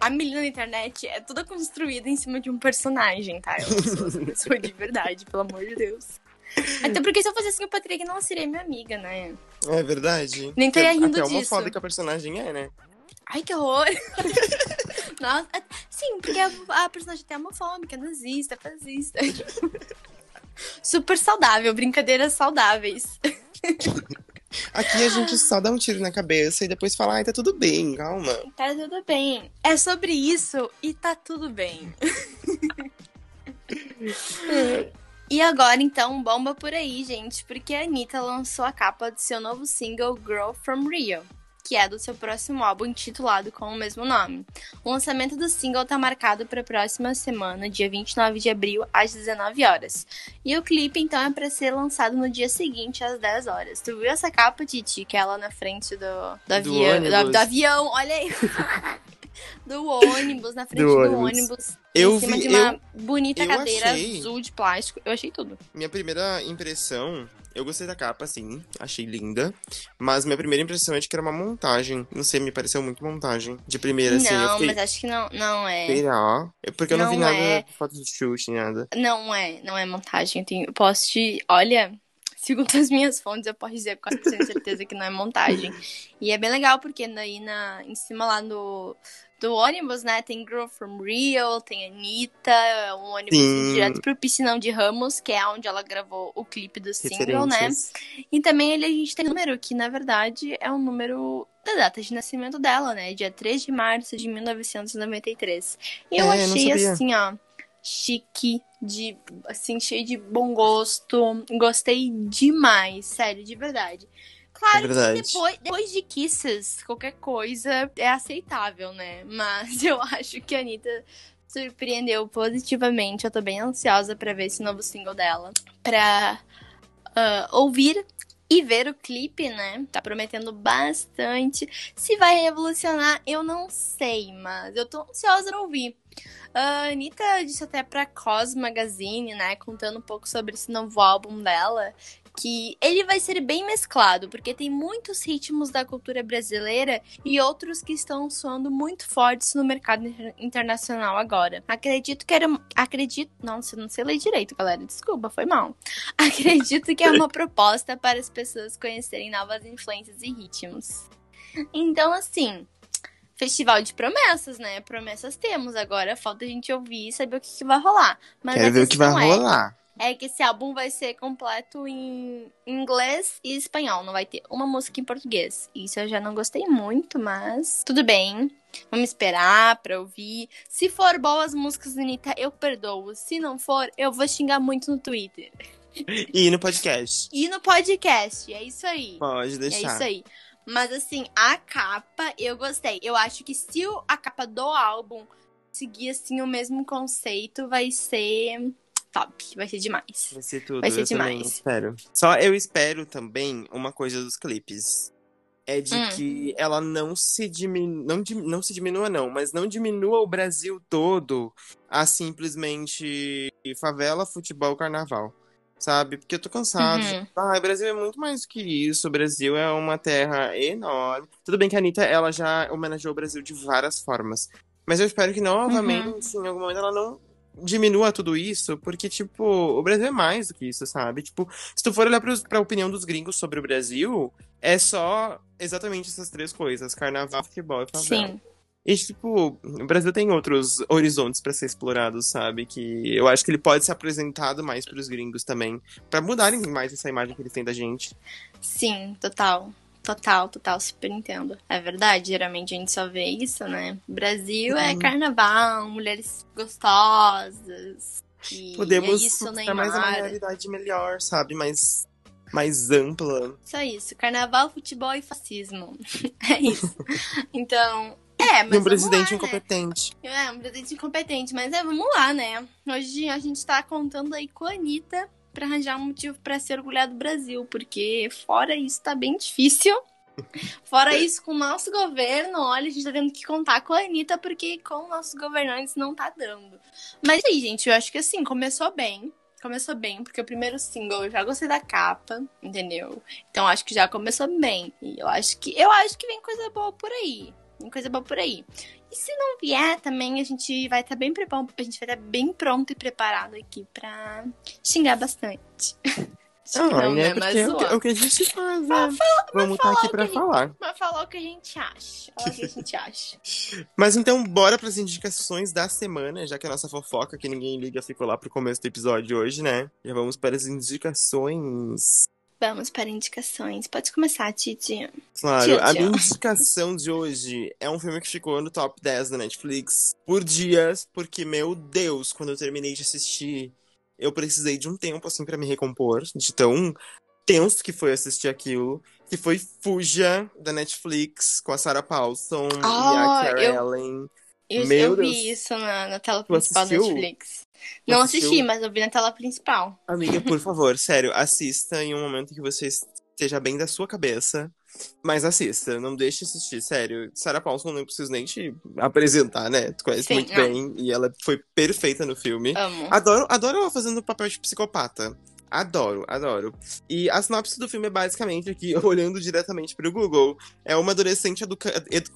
A Melina na internet é toda construída em cima de um personagem, tá? Eu sou pessoa de verdade, pelo amor de Deus. [laughs] Até porque se eu fosse assim, o Patrick não seria minha amiga, né? É verdade. Nem estaria Porque rindo Até disso. homofóbica a personagem é, né? Ai, que horror! [laughs] Nossa, é- sim, porque a, a personagem é homofóbica, nazista, fascista. [laughs] Super saudável, brincadeiras saudáveis. Aqui a gente só dá um tiro na cabeça e depois fala, ai, tá tudo bem, calma. Tá tudo bem. É sobre isso e tá tudo bem. E agora, então, bomba por aí, gente, porque a Anitta lançou a capa do seu novo single Girl From Rio, que é do seu próximo álbum intitulado com o mesmo nome. O lançamento do single tá marcado para a próxima semana, dia 29 de abril, às 19 horas. E o clipe, então, é para ser lançado no dia seguinte, às 10 horas. Tu viu essa capa, Titi, que é lá na frente do, do, Do avião, do, do avião? Olha aí. [laughs] do ônibus, na frente Do do ônibus. ônibus. Eu em cima vi- de uma bonita eu cadeira achei- azul de plástico. Eu achei tudo. Minha primeira impressão, eu gostei da capa, sim, achei linda. Mas minha primeira impressão é de que era uma montagem. Não sei, me pareceu muito montagem. De primeira, assim, eu não, fiquei. mas acho que não, não é. Será? É Porque eu não, vi Não nada é. de foto de chute, nada. Não é, não é montagem. Eu, tenho, eu posso te. Olha, [laughs] segundo as minhas fontes, eu posso dizer com 400% de certeza que não é montagem. E é bem legal, porque daí na, em cima lá do, do ônibus, né, tem Girl from Rio, tem Anitta, um ônibus Sim. direto pro Piscinão de Ramos, que é onde ela gravou o clipe do single, né? E também ele, a gente tem um número, que na verdade é o número da data de nascimento dela, né? Dia 3 de março de 1993. E eu É, achei assim, ó, chique, de, assim, cheio de bom gosto. Gostei demais, sério, de verdade. Claro É verdade. que depois, depois de Kisses, qualquer coisa é aceitável, né? [laughs] Mas eu acho que a Anitta surpreendeu positivamente. Eu tô bem ansiosa pra ver esse novo single dela. Pra ah, ouvir e ver o clipe, né? Tá prometendo bastante. Se vai revolucionar, eu não sei, mas eu tô ansiosa pra ouvir. A Anitta disse até pra Cos Magazine, né? Contando um pouco sobre esse novo álbum dela. Que ele vai ser bem mesclado, porque tem muitos ritmos da cultura brasileira e outros que estão soando muito fortes no mercado inter- internacional agora. Acredito que era. Acredito. Nossa, eu não sei ler direito, galera. Desculpa, foi mal. [laughs] Acredito que é uma proposta para as pessoas conhecerem novas influências e ritmos. Então, assim, festival de promessas, né? Promessas temos. Agora falta a gente ouvir e saber o que, que vai rolar. Mas Quero ver o que vai é- rolar. É que esse álbum vai ser completo em inglês e espanhol, não vai ter uma música em português. Isso eu já não gostei muito, mas tudo bem. Vamos esperar pra ouvir. Se for boas músicas da Anitta, eu perdoo. Se não for, eu vou xingar muito no Twitter. E no podcast. E no podcast, é isso aí. Pode É deixar. isso aí. Mas assim, a capa eu gostei. Eu acho que se a capa do álbum seguir assim o mesmo conceito, vai ser top. Vai ser demais. Vai ser tudo, Vai ser eu demais. espero. Só eu espero também uma coisa dos clipes. É de Hum. que ela não se diminua, não, não se diminua não, mas não diminua o Brasil todo a simplesmente favela, futebol, carnaval. Sabe? Porque eu tô cansado. Uhum. Ah, o Brasil é muito mais do que isso. O Brasil é uma terra enorme. Tudo bem que a Anitta, ela já homenageou o Brasil de várias formas. Mas eu espero que novamente, Uhum. em algum momento, ela não diminua tudo isso, porque, tipo, o Brasil é mais do que isso, sabe? Tipo, se tu for olhar pros, pra opinião dos gringos sobre o Brasil, é só exatamente essas três coisas: carnaval, futebol e favela. Sim. E, tipo, o Brasil tem outros horizontes pra ser explorados, sabe? Que eu acho que ele pode ser apresentado mais pros gringos também, Pra mudarem mais essa imagem que eles têm da gente. Sim, total. Total, total, super entendo. É verdade, geralmente a gente só vê isso, né? Brasil é Uhum. carnaval, mulheres gostosas. E Podemos é isso, ter mais uma realidade melhor, sabe? Mais, mais ampla. Só isso. Carnaval, futebol e fascismo. [laughs] é isso. Então, é, mas. E um presidente lá, né? incompetente. É, um presidente incompetente, mas é, vamos lá, né? Hoje a gente tá contando aí com a Anitta pra arranjar um motivo pra se orgulhar do Brasil, porque fora isso tá bem difícil. [laughs] Fora isso, com o nosso governo, olha, a gente tá tendo que contar com a Anitta, porque com nossos governantes não tá dando. Mas aí, gente, eu acho que assim, começou bem. Começou bem, porque o primeiro single eu já gostei da capa, entendeu? Então acho que já começou bem. E eu acho que eu acho que vem coisa boa por aí. Vem coisa boa por aí. E se não vier também, a gente vai estar bem preparado, a gente vai estar bem pronto e preparado aqui pra xingar bastante. [laughs] Ah, não, né? né? Mas Porque é o, que, é o que a gente faz, né? Vamos estar falar aqui pra que- falar. Mas falar o que a gente acha. Falar o que a [laughs] gente acha. Mas então, bora pras indicações da semana, já que a nossa fofoca, que ninguém liga, ficou lá pro começo do episódio hoje, né? Já vamos para as indicações. Vamos para indicações. Pode começar, Titi. Claro, a minha indicação de hoje é um filme que ficou no top 10 da Netflix por dias, porque, meu Deus, quando eu terminei de assistir, eu precisei de um tempo, assim, pra me recompor, de tão tenso que foi assistir aquilo, que foi Fuja, da Netflix, com a Sarah Paulson e Ah, a Cara eu- Ellen. Eu, Meu eu Deus. vi isso na, na tela principal da? Netflix. Não assistiu? assisti, mas eu vi na tela principal. Amiga, por [laughs] favor, sério, assista em um momento que você esteja bem da sua cabeça. Mas assista, não deixe de assistir, sério. Sarah Paulson não preciso nem te apresentar, né? Tu conhece Sim, muito não. bem e ela foi perfeita no filme. Amo. Adoro, adoro ela fazendo o papel de psicopata. Adoro, adoro. E a sinopse do filme é basicamente aqui, [laughs] olhando diretamente pro Google, é uma adolescente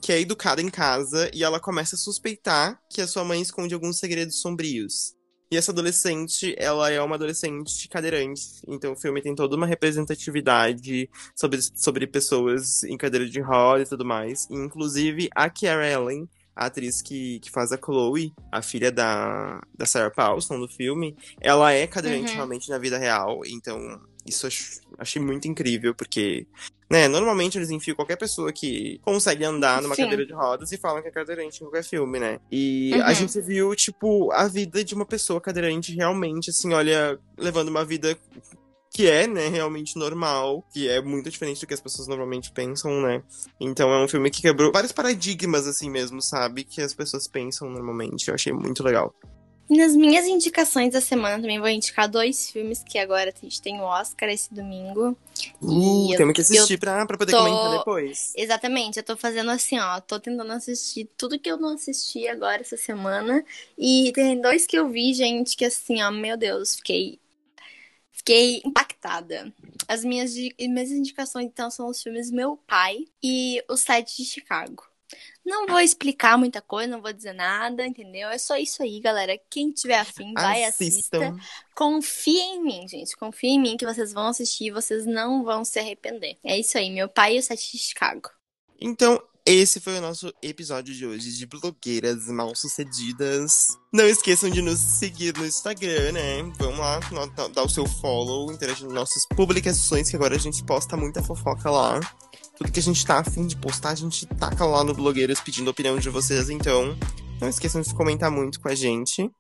que é educada em casa e ela começa a suspeitar que a sua mãe esconde alguns segredos sombrios. E essa adolescente, ela é uma adolescente cadeirante. Então o filme tem toda uma representatividade sobre, sobre pessoas em cadeira de roda e tudo mais. E, inclusive a Kiara Ellen, a atriz que, que faz a Chloe, a filha da, da Sarah Paulson do filme, ela é cadeirante Uhum. realmente na vida real. Então isso ach- achei muito incrível, porque, né, normalmente eles enfiam qualquer pessoa que consegue andar numa Sim. cadeira de rodas e falam que é cadeirante em qualquer filme, né? E a Uhum. gente viu, tipo, a vida de uma pessoa cadeirante realmente, assim, olha, levando uma vida que é, né, realmente normal, que é muito diferente do que as pessoas normalmente pensam, né? Então é um filme que quebrou vários paradigmas, assim mesmo, sabe? Que as pessoas pensam normalmente. Eu achei muito legal. E nas minhas indicações da semana também vou indicar dois filmes que agora a gente tem o Oscar esse domingo. Uh, E eu- temos que assistir pra, pra poder tô- comentar depois. Exatamente, eu tô fazendo assim, ó. Tô tentando assistir tudo que eu não assisti agora essa semana. E tem dois que eu vi, gente, que assim, ó, meu Deus, fiquei. Fiquei impactada. As minhas, minhas indicações, então, são os filmes Meu Pai e O Sete de Chicago. Não vou explicar muita coisa, não vou dizer nada, entendeu? É só isso aí, galera. Quem tiver afim, vai, assista. Confia em mim, gente. Confia em mim que vocês vão assistir e vocês não vão se arrepender. É isso aí, meu pai e o Sete de Chicago. Então, esse foi o nosso episódio de hoje de blogueiras mal sucedidas. Não esqueçam de nos seguir no Instagram, né? Vamos lá, dar o seu follow, interagir nas nossas publicações, que agora a gente posta muita fofoca lá. Tudo que a gente tá afim de postar, a gente taca lá no Blogueiras pedindo a opinião de vocês, então. Não esqueçam de comentar muito com a gente.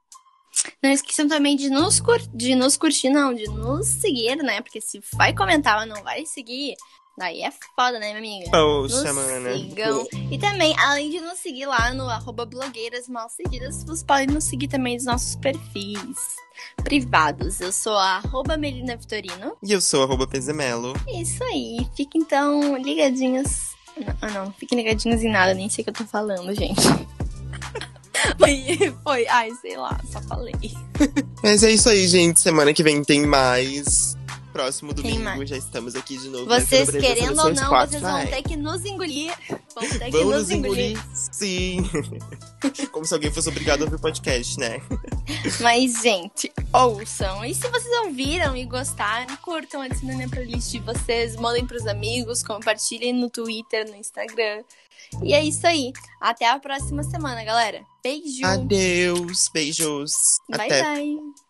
Não esqueçam também de nos, cur... de nos curtir, não, de nos seguir, né? Porque se vai comentar, mas não vai seguir, daí é foda, né, minha amiga? Poxa, Nos mana. sigam. E também, além de nos seguir lá no arroba blogueiras mal seguidas, vocês podem nos seguir também nos nossos perfis privados. Eu sou a arroba Melina Vitorino. E eu sou arroba Pezemelo. Isso aí. Fiquem então ligadinhos. Não, ah, não, fiquem ligadinhos em nada, nem sei o que eu tô falando, gente. [laughs] Foi, foi, ai, sei lá, só falei. [laughs] Mas é isso aí, gente. Semana que vem tem mais. Próximo domingo já estamos aqui de novo. Vocês Brasil querendo ou não, vocês 4. vão Ai. ter que nos engolir. Vão ter que Vamos nos engolir. engolir, sim. [laughs] Como se alguém fosse obrigado a ouvir podcast, né? [laughs] Mas, gente, ouçam. E se vocês ouviram e gostaram, curtam, adicitem na playlist de vocês, mandem pros amigos, compartilhem no Twitter, no Instagram. E é isso aí. Até a próxima semana, galera. Beijo. Adeus, beijos. Bye, Até bye.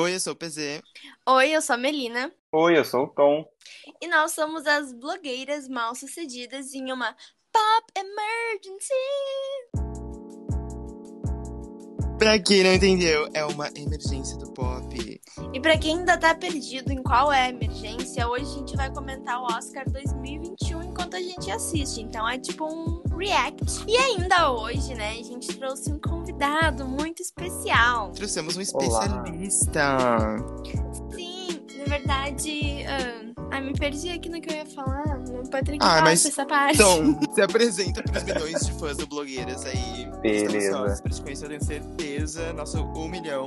Oi, eu sou o PZ. Oi, eu sou a Melina. Oi, eu sou o Tom. E nós somos as blogueiras mal sucedidas em uma Pop Emergency. Pra quem não entendeu, é uma emergência do pop. E pra quem ainda tá perdido em qual é a emergência, hoje a gente vai comentar o Oscar 2021 enquanto a gente assiste. Então é tipo um react. E ainda hoje, né, a gente trouxe um convidado muito especial. Trouxemos um especialista. Sim, na verdade. ah, Ai, me perdi aqui no que eu ia falar. O Patrick Ah, mas- essa parte. Então, [laughs] se apresenta pros milhões de fãs do blogueiras aí. Beleza. Pra te conhecer, eu tenho certeza. Nosso um milhão.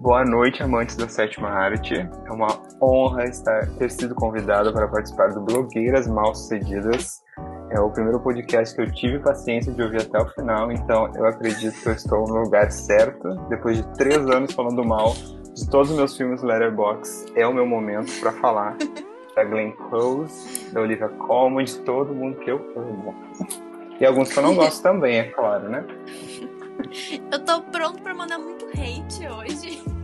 Boa noite, amantes da sétima arte. É uma honra estar, ter sido convidado para participar do Blogueiras Mal Sucedidas. É o primeiro podcast que eu tive paciência de ouvir até o final, então eu acredito que eu estou no lugar certo. Depois de três anos falando mal de todos os meus filmes Letterboxd, é o meu momento para falar [laughs] da Glenn Close, da Olivia Colman, de todo mundo que eu amo. E alguns que eu não gosto também, é claro, né? [laughs] Eu tô pronto pra mandar muito hate hoje.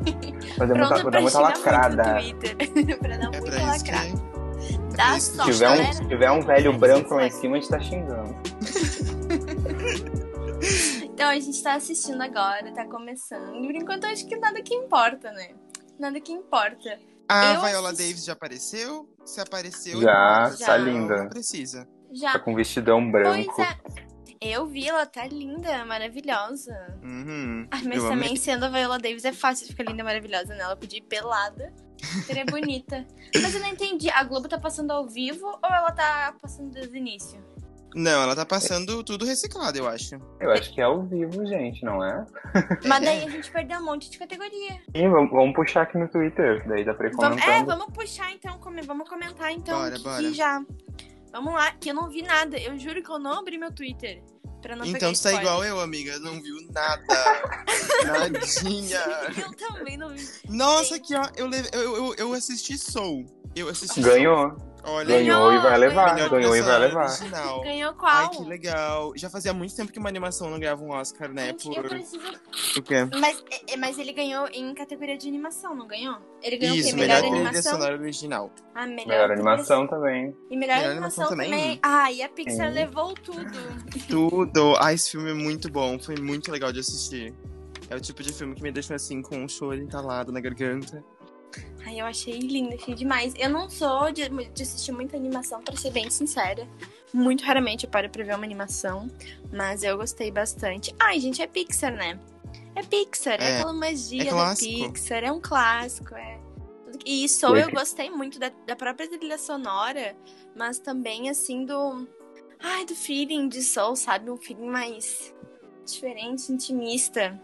Fazer Pronta muita, lacrada. muito Twitter. [laughs] pra dar É lacrada. é Dá isso que- Se sorte, tiver, um, galera. se tiver um velho branco lá em cima, a gente tá xingando. [laughs] Então a gente tá assistindo agora, tá começando. Por enquanto eu acho que nada que importa, né? Nada que importa. A Eu Viola assisti- Davis já apareceu? Se apareceu, Já, tá Já. linda. Não precisa. Já. Tá com um vestidão branco. Pois é. Eu vi, ela tá linda, maravilhosa. Uhum. Ah, mas Eu também amei. sendo a Viola Davis é fácil de ficar linda, maravilhosa, né? Ela podia ir pelada. Seria [laughs] bonita. Mas eu não entendi. A Globo tá passando ao vivo ou ela tá passando desde o início? Não, ela tá passando tudo reciclado, eu acho. Eu acho que é ao vivo, gente, não é? [laughs] Mas daí a gente perdeu um monte de categoria. Sim, vamos, vamos puxar aqui no Twitter, daí dá pra ir Vamos, comentando. é, vamos puxar então, come- vamos comentar então Bora, bora. já. Vamos lá, que eu não vi nada. Eu juro que eu não abri meu Twitter. Pra não então tu tá igual eu, amiga. Não viu nada. [laughs] Nadinha. Eu também não vi. Nossa, aqui, ó. Eu, eu, eu, eu assisti Soul. Eu assisti Ganhou. Soul. Olha. Ganhou e vai levar. Melhor Ganhou e vai levar. original. Ganhou qual? Ai, que legal. Já fazia muito tempo que uma animação não ganhava um Oscar, né? Gente, Por eu preciso. o quê? Mas, é- mas ele ganhou em categoria de animação, não ganhou? Ele ganhou o Isso, quê? melhor Melhor, animação? sonora original. Ah, melhor, Melhor trilha- animação também. E melhor, Melhor animação, animação também. também. Ah, e a Pixar Sim. levou tudo. Tudo. Ah, esse filme é muito bom. Foi muito legal de assistir. É o tipo de filme que me deixa assim, com um choro entalado na garganta. Ai, eu achei lindo, achei demais. Eu não sou de, de assistir muita animação, pra ser bem sincera. Muito raramente eu paro pra ver uma animação. Mas eu gostei bastante. Ai, gente, é Pixar, né? É Pixar, é, É, aquela magia é da. Pixar, é um clássico, é. E Soul eu gostei muito da, da própria trilha sonora, mas também assim do. Ai, do feeling de Soul, sabe? Um feeling mais diferente, intimista.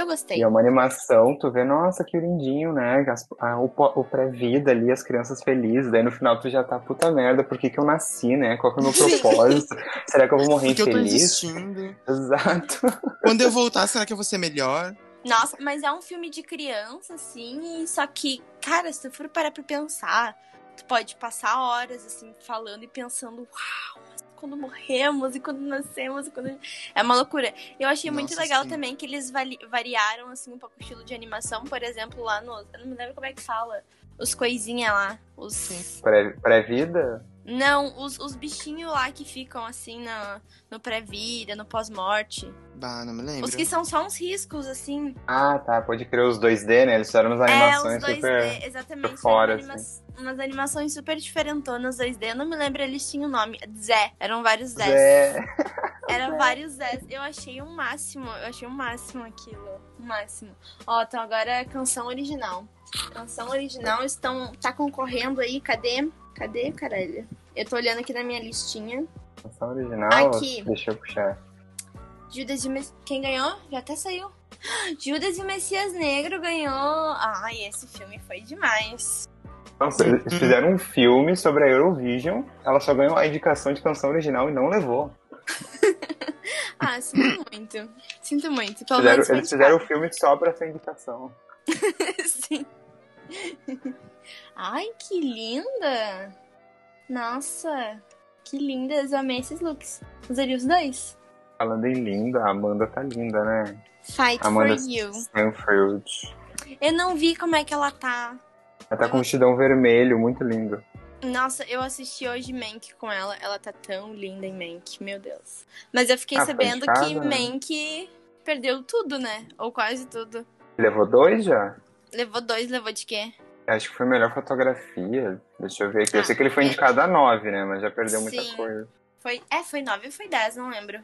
Eu gostei. E é uma animação, tu vê, nossa, que lindinho, né? As- a- o, o pré-vida ali, as crianças felizes, daí no final tu já tá, puta merda, por que que eu nasci, né? Qual que é o meu [laughs] propósito? Será que eu vou morrer Porque eu tô infeliz? existindo. [laughs] Exato. Quando eu voltar, será que eu vou ser melhor? Nossa, mas é um filme de criança, assim, só que, cara, se tu for parar pra pensar, tu pode passar horas, assim, falando e pensando, uau, mas quando morremos e quando nascemos e quando... É uma loucura. Eu achei muito Nossa, legal sim. também que eles variaram, assim, um pouco o estilo de animação, por exemplo, lá no... Eu não me lembro como é que fala. Os coisinha lá, os... Pré-vida? Não, os, os bichinhos lá que ficam, assim, no, no pré-vida, no pós-morte. Bah, não me lembro. Os que são só uns riscos, assim, Ah, tá, pode crer os 2D, né? Eles fizeram umas É, animações os 2D, super... exatamente. por fora, eram anima- Umas animações super diferentonas 2D. Eu não me lembro, eles tinham o nome. Zé. Eram vários Zés. Zé. [laughs] Eram vários Zés. Eu achei um máximo. Eu achei um máximo aquilo. Um máximo. Ó, então agora é canção original. Canção original estão. Tá concorrendo aí. Cadê? Cadê, caralho? Eu tô olhando aqui na minha listinha. Canção original? Aqui. Deixa eu puxar. Judas e Messias. Quem ganhou? Já até saiu. [gasps] Judas e o Messias Negro ganhou. Ai, esse filme foi demais. Nossa, eles fizeram um filme sobre a Eurovision, ela só ganhou a indicação de canção original e não levou. [laughs] Ah, sinto muito. Sinto muito. Pelo Fizeram- eles fizeram o filme só pra essa indicação. [laughs] Sim. Ai, que linda! Nossa, que lindas. Amei esses looks. Usaria os dois. Falando em linda, a Amanda tá linda, né? Fight Amanda for you. Stanfield. Eu não vi como é que ela tá. Ela tá com um vestidão vermelho, muito lindo. Nossa, eu assisti hoje Mank com ela. Ela tá tão linda em Mank, meu Deus. Mas eu fiquei Ah, sabendo que né? Mank perdeu tudo, né? Ou quase tudo. Levou dois já? Levou dois, levou de quê? Acho que foi melhor fotografia. Deixa eu ver aqui. Eu Ah, sei que ele foi é. indicado a nove, né? Mas já perdeu muita Sim. coisa. Foi, é, foi nove ou foi dez, não lembro.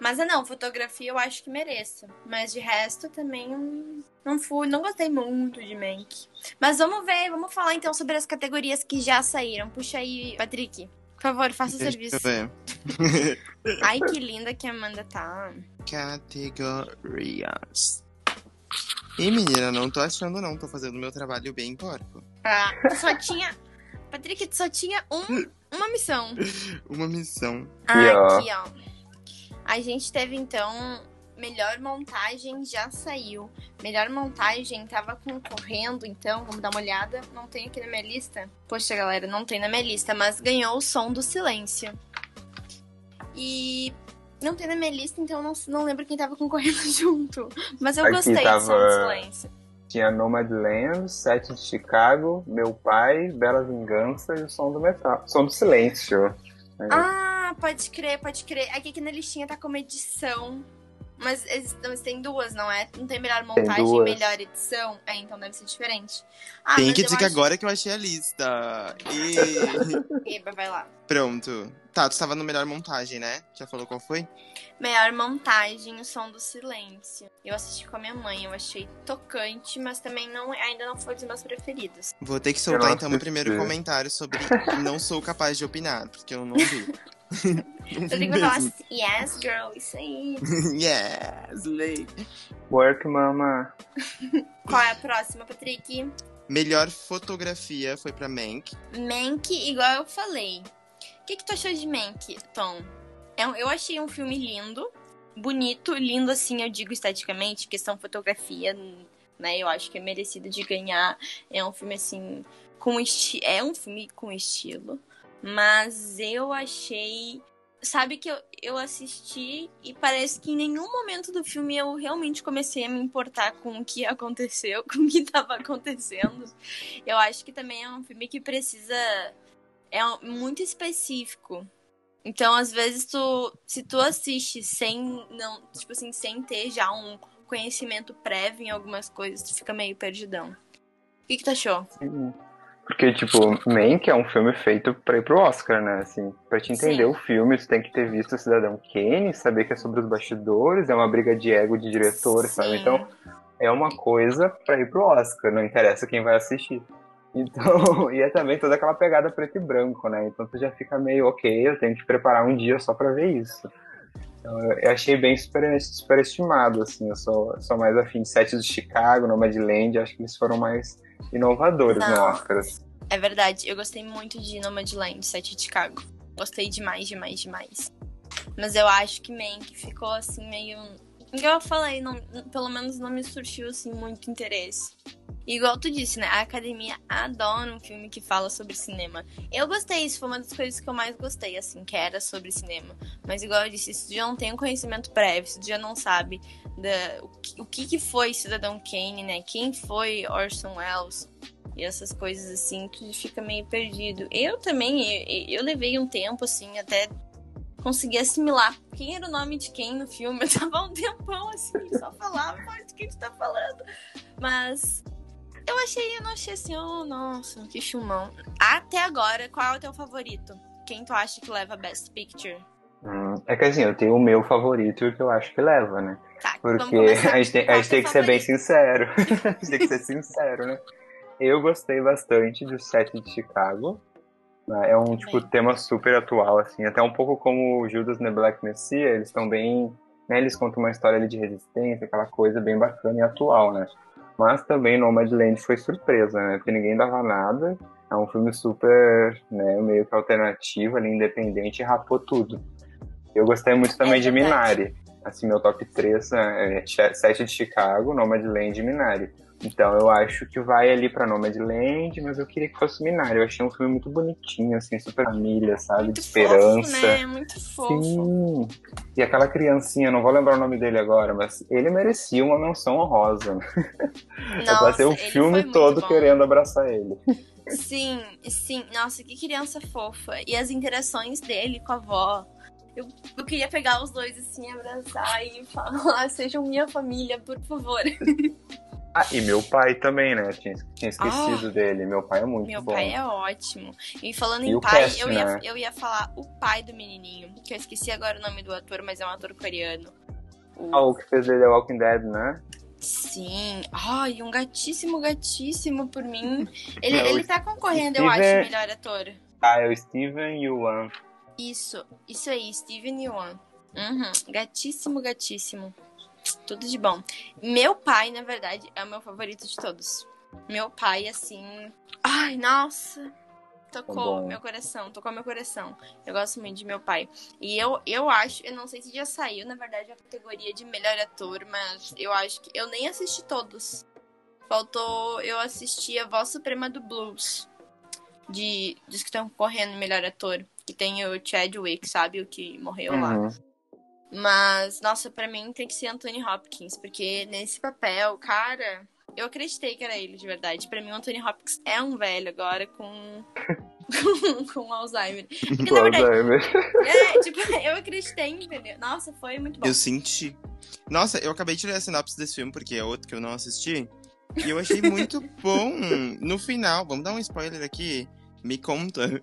Mas é não, fotografia eu acho que mereço. Mas de resto também não fui, não gostei muito de Mank. Mas vamos ver, vamos falar então sobre as categorias que já saíram. Puxa aí, Patrick. Por favor, faça o Deixa serviço. eu ver. [laughs] [laughs] Ai, que linda que a Amanda tá. Categorias. Ih, menina, não tô achando não. Tô fazendo meu trabalho bem porco. Ah, tu só tinha. Patrick, tu só tinha um, uma missão. [laughs] Uma missão. Ah, aqui, ó. A gente teve então. Melhor montagem já saiu. Melhor montagem tava concorrendo, então, vamos dar uma olhada. Não tem aqui na minha lista. Poxa, galera, não tem na minha lista, mas ganhou o som do silêncio. E não tem na minha lista, então não, não lembro quem tava concorrendo [laughs] junto. Mas eu Aqui gostei do som do tava- silêncio. Tinha Nomadland, Sete de Chicago, Meu Pai, Bela Vingança e o Som do Metal. Som do Silêncio. Ah, pode crer, pode crer. Aqui, aqui na listinha tá como edição. Mas, mas tem duas, não é? Não tem melhor montagem e duas. melhor edição? É, então deve ser diferente. Ah, Tem que dizer que acho- agora que eu achei a lista. E... [laughs] Eba, vai lá. Pronto. Tá, tu tava no melhor montagem, né? Já falou qual foi? Melhor montagem, o som do silêncio. Eu assisti com a minha mãe, eu achei tocante, mas também não, ainda não foi dos meus preferidos. Vou ter que soltar então meu primeiro comentário sobre [laughs] não sou capaz de opinar, porque eu não vi. [laughs] Eu tenho que falar assim, yes, girl, isso [laughs] aí. yes, lady. Work Mama. [laughs] Qual é a próxima, Patrick? Melhor fotografia foi pra Mank. Mank, igual eu falei. O que, que tu achou de Mank, Tom? É Eu achei um filme lindo, bonito, lindo assim, eu digo esteticamente, questão fotografia, né? Eu acho que é merecido de ganhar. É um filme assim, com esti é um filme com estilo, mas eu achei. Sabe que eu, eu assisti e parece que em nenhum momento do filme eu realmente comecei a me importar com o que aconteceu, [laughs] com o que estava acontecendo. Eu acho que também é um filme que precisa. É muito específico. Então, às vezes, tu, se tu assiste sem não, tipo assim, sem ter já um conhecimento prévio em algumas coisas, tu fica meio perdidão. O que, que tu achou? Porque, tipo, Mank é um filme feito pra ir pro Oscar, né? Assim, pra te entender Sim. o filme, tu tem que ter visto o Cidadão Kane, saber que é sobre os bastidores, é uma briga de ego de diretor, sabe? Sim. Então, é uma coisa pra ir pro Oscar, não interessa quem vai assistir. [laughs] Então, e é também toda aquela pegada preto e branco, né? Então tu já fica meio, ok, eu tenho que preparar um dia só pra ver isso. Então, eu eu achei bem super, superestimado, assim, eu sou, sou mais afim de Sete de Chicago, Nomadland, acho que eles foram mais inovadores no Não. Oscar. É verdade, eu gostei muito de Nomadland, 7 de Chicago. Gostei demais, demais, demais. Mas eu acho que Mank ficou assim meio. Igual eu falei, não- pelo menos não me surgiu assim muito interesse. Igual tu disse, né? A academia adora um filme que fala sobre cinema. Eu gostei, isso foi uma das coisas que eu mais gostei, assim, que era sobre cinema. Mas igual eu disse, se tu já não tem um conhecimento prévio, se tu já não sabe da, o, que, o que que foi Cidadão Kane, né? Quem foi Orson Welles? E essas coisas assim, tu fica meio perdido. Eu também, eu, eu levei um tempo, assim, até conseguir assimilar quem era o nome de quem no filme. [laughs] Eu tava um tempão assim, só falava, mas de quem tu tá falando? Mas eu achei, eu não achei assim, oh, nossa, que chumão. Até agora, qual é o teu favorito? Quem tu acha que leva Best Picture? Hum, é que assim, eu tenho o meu favorito e o que eu acho que leva, né? Tá, vamos Porque [laughs] a gente tem, a gente tem que ser bem sincero. [laughs] a gente tem que ser sincero, né? Eu gostei bastante do set de Chicago. né? É um tipo Bem. tema super atual, assim, até um pouco como o Judas the Black Messiah, eles estão bem. Né, eles contam uma história ali de resistência, aquela coisa bem bacana e atual, né? Mas também Nomadland foi surpresa, né? Porque ninguém dava nada. É um filme super, né, meio que alternativo, ali, independente, e rapou tudo. Eu gostei muito também de verdade. Minari. Assim, meu top 3 é é Sete de Chicago, Nomadland e Minari. Então eu acho que vai ali pra Nomadland, mas eu queria que fosse Minari. Eu achei um filme muito bonitinho, assim, super família, sabe? Muito de esperança. Fofo, né? Muito fofo. Sim. E aquela criancinha, não vou lembrar o nome dele agora, mas ele merecia uma menção honrosa. [laughs] eu Nossa, passei o filme todo bom. querendo abraçar ele. Sim, sim. Nossa, que criança fofa. E as interações dele com a avó. Eu, eu queria pegar os dois assim, abraçar e [laughs] falar, sejam minha família, por favor. [laughs] Ah, e meu pai também, né? Tinha, tinha esquecido dele. Meu pai é muito Meu bom. pai é ótimo. E falando E em pai, eu, ia, né? eu ia falar o pai do menininho, que eu esqueci agora o nome do ator, mas é um ator coreano. O- Ah, o que fez dele é Walking Dead, né? Sim. Ai, um gatíssimo, gatíssimo por mim. [laughs] Ele, É, ele tá concorrendo, eu Steven- acho, melhor ator. Ah, é o Steven Yuan. Isso, isso aí, Steven Yeun. Uhum, gatíssimo, gatíssimo. Tudo de bom. Meu pai, na verdade, é o meu favorito de todos. Meu pai, assim. Ai, nossa. Tocou meu coração, tocou meu coração. Eu gosto muito de meu pai. E eu, eu acho, eu não sei se já saiu, na verdade, a categoria de melhor ator, mas eu acho que. Eu nem assisti todos. Faltou eu assistir a Voz Suprema do Blues. De, dos que estão correndo melhor ator. Que tem o Chadwick, sabe? O que morreu lá. Mas, nossa, pra mim tem que ser Anthony Hopkins, porque nesse papel, cara, eu acreditei que era ele de verdade. Pra mim, o Anthony Hopkins é um velho agora com. com, [laughs] com Alzheimer. Porque, na verdade, Alzheimer. é, tipo, eu acreditei, entendeu? Nossa, foi muito bom. Eu senti. Nossa, eu acabei de ler a sinopse desse filme, porque é outro que eu não assisti. E eu achei muito [laughs] bom. No final, vamos dar um spoiler aqui. Me conta.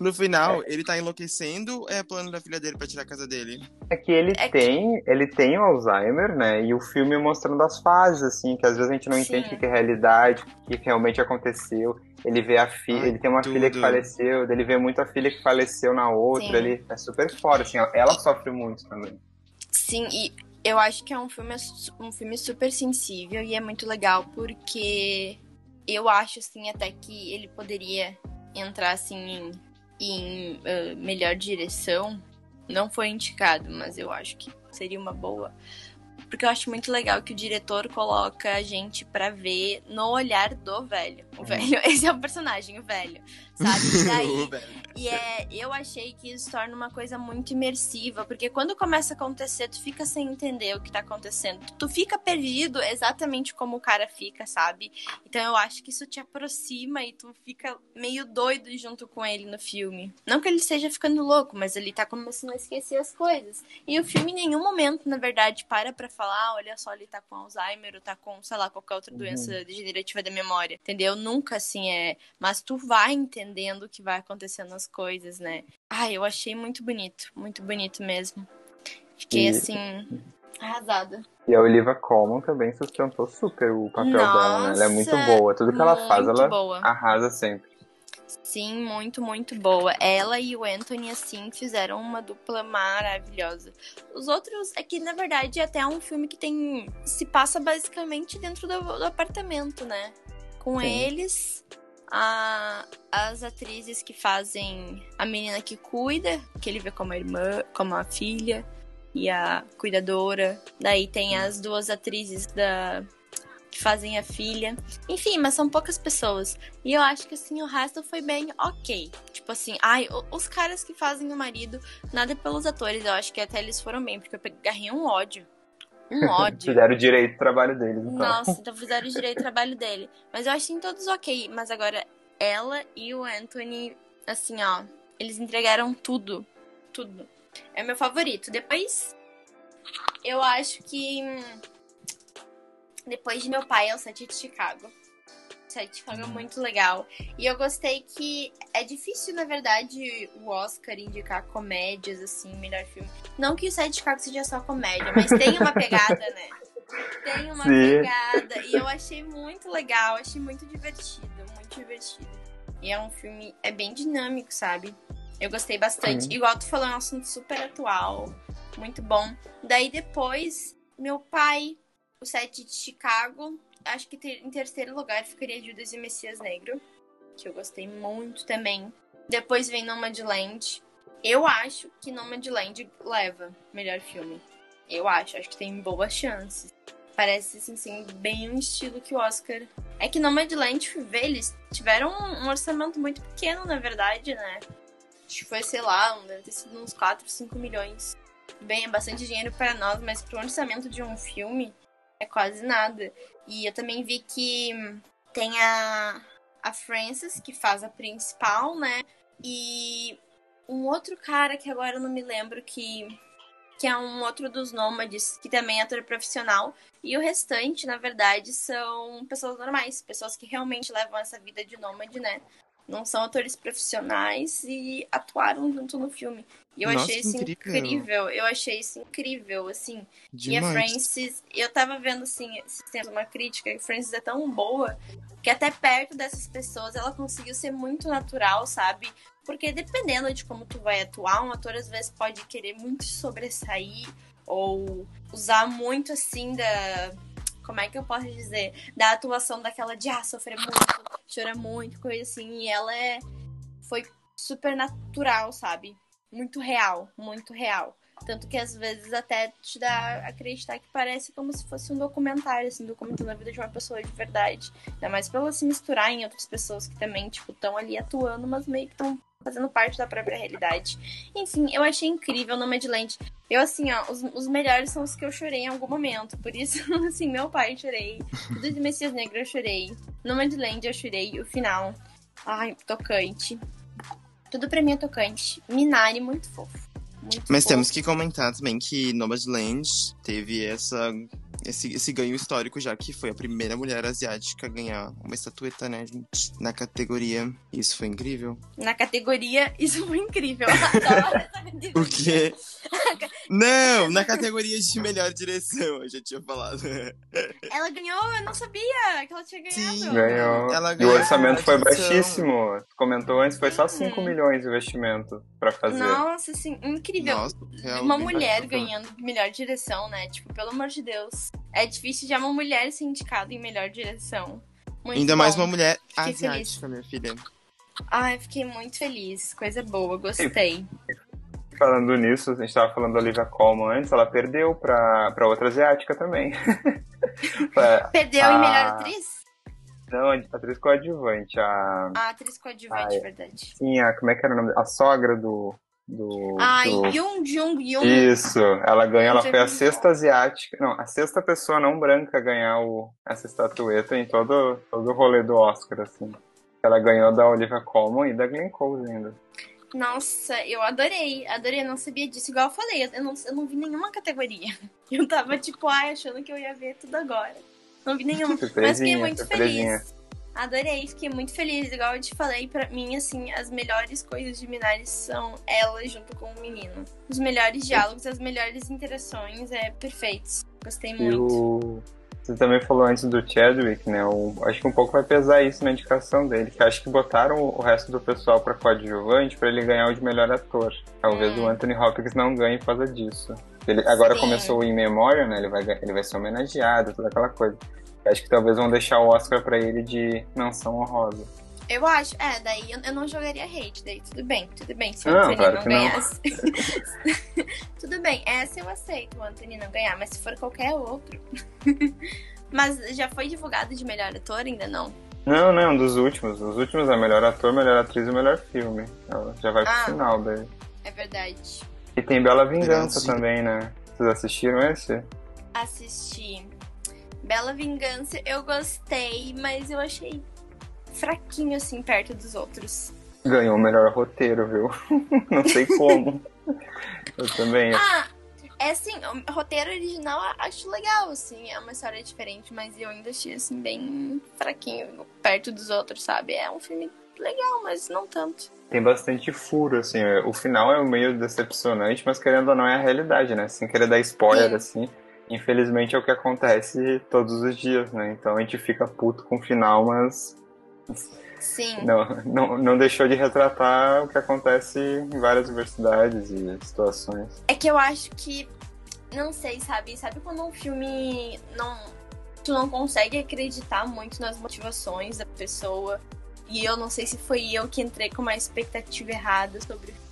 No final, ele tá enlouquecendo é plano da filha dele pra tirar a casa dele? É que ele É que- tem, ele tem o Alzheimer, né? E o filme mostrando as fases, assim, que às vezes a gente não Sim. entende o que é realidade, o que realmente aconteceu. Ele vê a filha, ele tem uma tudo. filha que faleceu, ele vê muito a filha que faleceu na outra, Sim. ele é super fora, assim, ela sofre muito também. Sim, e eu acho que é um filme, um filme super sensível e é muito legal porque eu acho, assim, até que ele poderia entrar, assim, em, em, ah, melhor direção. Não foi indicado, mas eu acho que seria uma boa. Porque eu acho muito legal que o diretor coloca a gente pra ver no olhar do velho. O velho, [laughs] esse é o personagem, o velho. Sabe? [laughs] E daí, e é, eu achei que isso torna uma coisa muito imersiva, porque quando começa a acontecer, tu fica sem entender o que tá acontecendo. Tu fica perdido exatamente como o cara fica, sabe? Então eu acho que isso te aproxima e tu fica meio doido junto com ele no filme. Não que ele esteja ficando louco, mas ele tá começando a esquecer as coisas. E o filme em nenhum momento, na verdade, para pra falar, "Ah, olha só, ele tá com Alzheimer ou tá com, sei lá, qualquer outra doença degenerativa da memória. Entendeu? Nunca assim é. Mas tu vai entendendo o que vai acontecendo nas coisas, né? Ai, eu achei muito bonito. Muito bonito mesmo. Fiquei E- assim. Arrasada. E a Olivia Colman também sustentou super o papel dela, né? Ela é muito Nossa, boa. Tudo que ela faz, ela boa. arrasa sempre. Sim, muito, muito boa. Ela e o Anthony, assim, fizeram uma dupla maravilhosa. Os outros, é que, na verdade, até é um filme que tem. se passa basicamente dentro do, do apartamento, né? Com Sim. eles, a- as atrizes que fazem a menina que cuida, que ele vê como a irmã, como a filha, e a cuidadora. Daí tem as duas atrizes da. Que fazem a filha. Enfim, mas são poucas pessoas. E eu acho que assim, o resto foi bem ok. Tipo assim, ai, os caras que fazem o marido, nada pelos atores, eu acho que até eles foram bem, porque eu peguei um ódio. Um [laughs] ódio. Fizeram direito o trabalho deles, então. Nossa, então [laughs] fizeram direito o trabalho dele. Mas eu achei todos ok. Mas agora, ela e o Anthony, assim, ó, eles entregaram tudo. Tudo. É meu favorito. Depois, eu acho que. Hum, Depois de meu pai é o Sete de Chicago. Sete de Chicago é muito legal. E eu gostei que é difícil, na verdade, o Oscar indicar comédias, assim, melhor filme. Não que o Sete de Chicago seja só comédia, mas tem uma pegada, né? Tem uma Sim. pegada. E eu achei muito legal, achei muito divertido, muito divertido. E é um filme, é bem dinâmico, sabe? Eu gostei bastante. Sim. Igual tu falou, é um assunto super atual, muito bom. Daí depois, meu pai, o Sete de Chicago, acho que ter- em terceiro lugar ficaria Judas e o Messias Negro, que eu gostei muito também. Depois vem Nomadland. Eu acho que Nomadland leva melhor filme. Eu acho, acho que tem boas chances. Parece, assim, assim, bem um estilo que o Oscar. É que Nomadland, vê, eles tiveram um orçamento muito pequeno, na verdade, né? Acho que foi, sei lá, deve ter sido uns 4, 5 milhões. Bem, é bastante dinheiro para nós, mas pro orçamento de um filme é quase nada. E eu também vi que tem a, a Frances, que faz a principal, né? E um outro cara que agora eu não me lembro que que é um outro dos nômades, que também é ator profissional. E o restante, na verdade, são pessoas normais, pessoas que realmente levam essa vida de nômade, né? Não são atores profissionais e atuaram junto no filme. E eu Nossa, achei isso incrível. incrível. Eu achei isso incrível, assim. E a Demais. Frances, eu tava vendo, assim, tempos uma crítica, que a Frances é tão boa que até perto dessas pessoas ela conseguiu ser muito natural, sabe? Porque dependendo de como tu vai atuar, um ator às vezes pode querer muito sobressair ou usar muito assim da. Como é que eu posso dizer? Da atuação daquela de ah, sofrer muito, chora muito, coisa assim. E ela é. Foi super natural, sabe? Muito real, muito real. Tanto que às vezes até te dá a acreditar que parece como se fosse um documentário, assim, documentando a vida de uma pessoa de verdade. Ainda mais pra ela se misturar em outras pessoas que também, tipo, estão ali atuando, mas meio que estão fazendo parte da própria realidade. Enfim, eu achei incrível Nomadland. Eu, assim, ó, os, os melhores são os que eu chorei em algum momento. Por isso, [laughs] assim, meu pai eu chorei. Tudo de Messias Negro eu chorei. Nomadland eu chorei. O final. Ai, tocante. Tudo pra mim é tocante. Minari, muito fofo. Muito Mas fofo. temos que comentar também que Nomadland teve essa, esse, esse ganho histórico, já que foi a primeira mulher asiática a ganhar uma estatueta, né, gente? Na categoria. Isso foi incrível. Na categoria, isso foi incrível. [laughs] Categoria. Porque. [laughs] Não, na categoria de melhor direção, eu já tinha falado. [laughs] Ela ganhou, eu não sabia que ela tinha ganhado. Sim. Ganhou. Ela E o ganhou orçamento foi baixíssimo. Comentou antes, foi só Hum. 5 milhões de investimento pra fazer. Nossa, assim, incrível. Nossa, uma mulher ganhando melhor direção, né? Tipo, pelo amor de Deus. É difícil já uma mulher ser indicada em melhor direção. Muito Ainda mais bom. uma mulher Fiquei asiática, minha filha. Ai, fiquei muito feliz. Coisa boa, gostei. Falando nisso, a gente tava falando da Olivia Colman antes, ela perdeu pra, pra outra asiática também. [laughs] Perdeu Ah. em melhor atriz? não, a atriz coadjuvante, a. A atriz coadjuvante, Ai. verdade. Sim, a, como é que era o nome? A sogra do. Do, Ai, do- Yoon Jung Yoon. Isso, ela ganhou, ela foi a vi. sexta asiática, não, a sexta pessoa não branca a ganhar o, essa estatueta em todo, todo o rolê do Oscar, assim. Ela ganhou da Olivia Colman e da Glenn Close ainda. Nossa, eu adorei. Adorei, eu não sabia disso. Igual eu falei, eu não, eu não vi nenhuma categoria. [laughs] Eu tava, tipo, ai, achando que eu ia ver tudo agora. Não vi nenhuma. [laughs] Mas fiquei muito feliz. Adorei, fiquei muito feliz. Igual eu te falei, pra mim, assim, as melhores coisas de Minari são ela junto com o menino. Os melhores diálogos, as melhores interações, é perfeitos. Gostei muito. o... Você também falou antes do Chadwick, né? O... Acho que um pouco vai pesar isso na indicação dele, que acho que botaram o resto do pessoal pra coadjuvante pra ele ganhar o de melhor ator. Talvez Hum. o Anthony Hopkins não ganhe por causa disso. Ele agora Sim. começou o In Memoriam, né? Ele vai, ele vai ser homenageado, toda aquela coisa. Acho que talvez vão deixar o Oscar pra ele de menção honrosa. Eu acho, é, daí eu, eu não jogaria hate, daí tudo bem, tudo bem. Se o Não, Anthony claro não que não. ganhasse. [laughs] tudo bem, essa eu aceito o Anthony não ganhar, mas se for qualquer outro. [laughs] mas já foi divulgado de melhor ator? Ainda não. Não, não, dos últimos. Os últimos é melhor ator, melhor atriz e melhor filme. Ela já vai pro Ah. final daí. É verdade. E tem Bela Vingança Graças. também, né? Vocês assistiram esse? Assisti. Bela Vingança, eu gostei, mas eu achei fraquinho assim perto dos outros. Ganhou o melhor roteiro, viu? [laughs] Não sei como. [laughs] Eu também. Ah, é assim, o roteiro original eu acho legal, assim, é uma história diferente, mas eu ainda achei assim bem fraquinho perto dos outros, sabe? É um filme legal, mas não tanto. Tem bastante furo, assim. O final é meio decepcionante, mas querendo ou não é a realidade, né? Sem querer dar spoiler, Sim. assim. Infelizmente é o que acontece todos os dias, né? Então a gente fica puto com o final, mas Sim. não, não, não deixou de retratar o que acontece em várias universidades e situações. É que eu acho que não sei, sabe? Sabe quando um filme não tu não consegue acreditar muito nas motivações da pessoa? E eu não sei se foi eu que entrei com uma expectativa errada sobre o filme.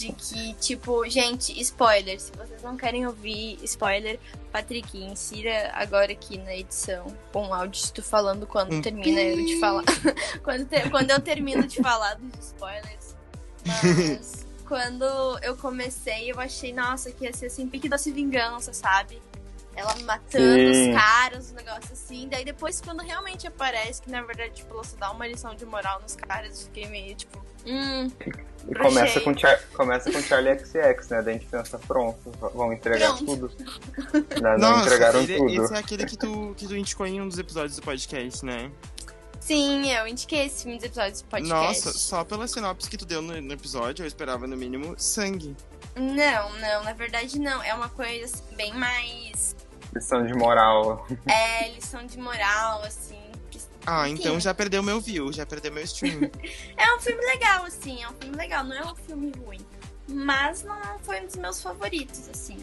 De que, tipo, gente, spoiler. Se vocês não querem ouvir spoiler, Patrick, insira agora aqui na edição com um áudio de tu falando quando Um termina eu de falar. [laughs] quando, te- quando eu termino de falar dos spoilers. Mas [laughs] quando eu comecei, eu achei, nossa, que ia ser assim, pique doce vingança, sabe? Ela matando Sim. os caras, um negócio assim. Daí depois, quando realmente aparece, que na verdade, tipo, ela só dá uma lição de moral nos caras, eu fiquei meio, tipo, hum, E começa com, Char começa com Charlie XX, né? Daí a gente pensa, pronto, vão entregar Pronto. tudo. [laughs] Não, não Nossa, entregaram ele- tudo. esse é aquele que tu, que tu indicou em um dos episódios do podcast, né? sim, eu indiquei esse filme dos episódios do podcast. Nossa, só pela sinopse que tu deu no, no episódio, eu esperava no mínimo sangue. Não, não, na verdade não. É uma coisa assim, bem mais. Lição de moral. É, lição de moral, assim. Ah, então já perdeu meu view, já perdeu meu stream. [laughs] É um filme legal, assim, é um filme legal, não é um filme ruim. Mas não foi um dos meus favoritos, assim.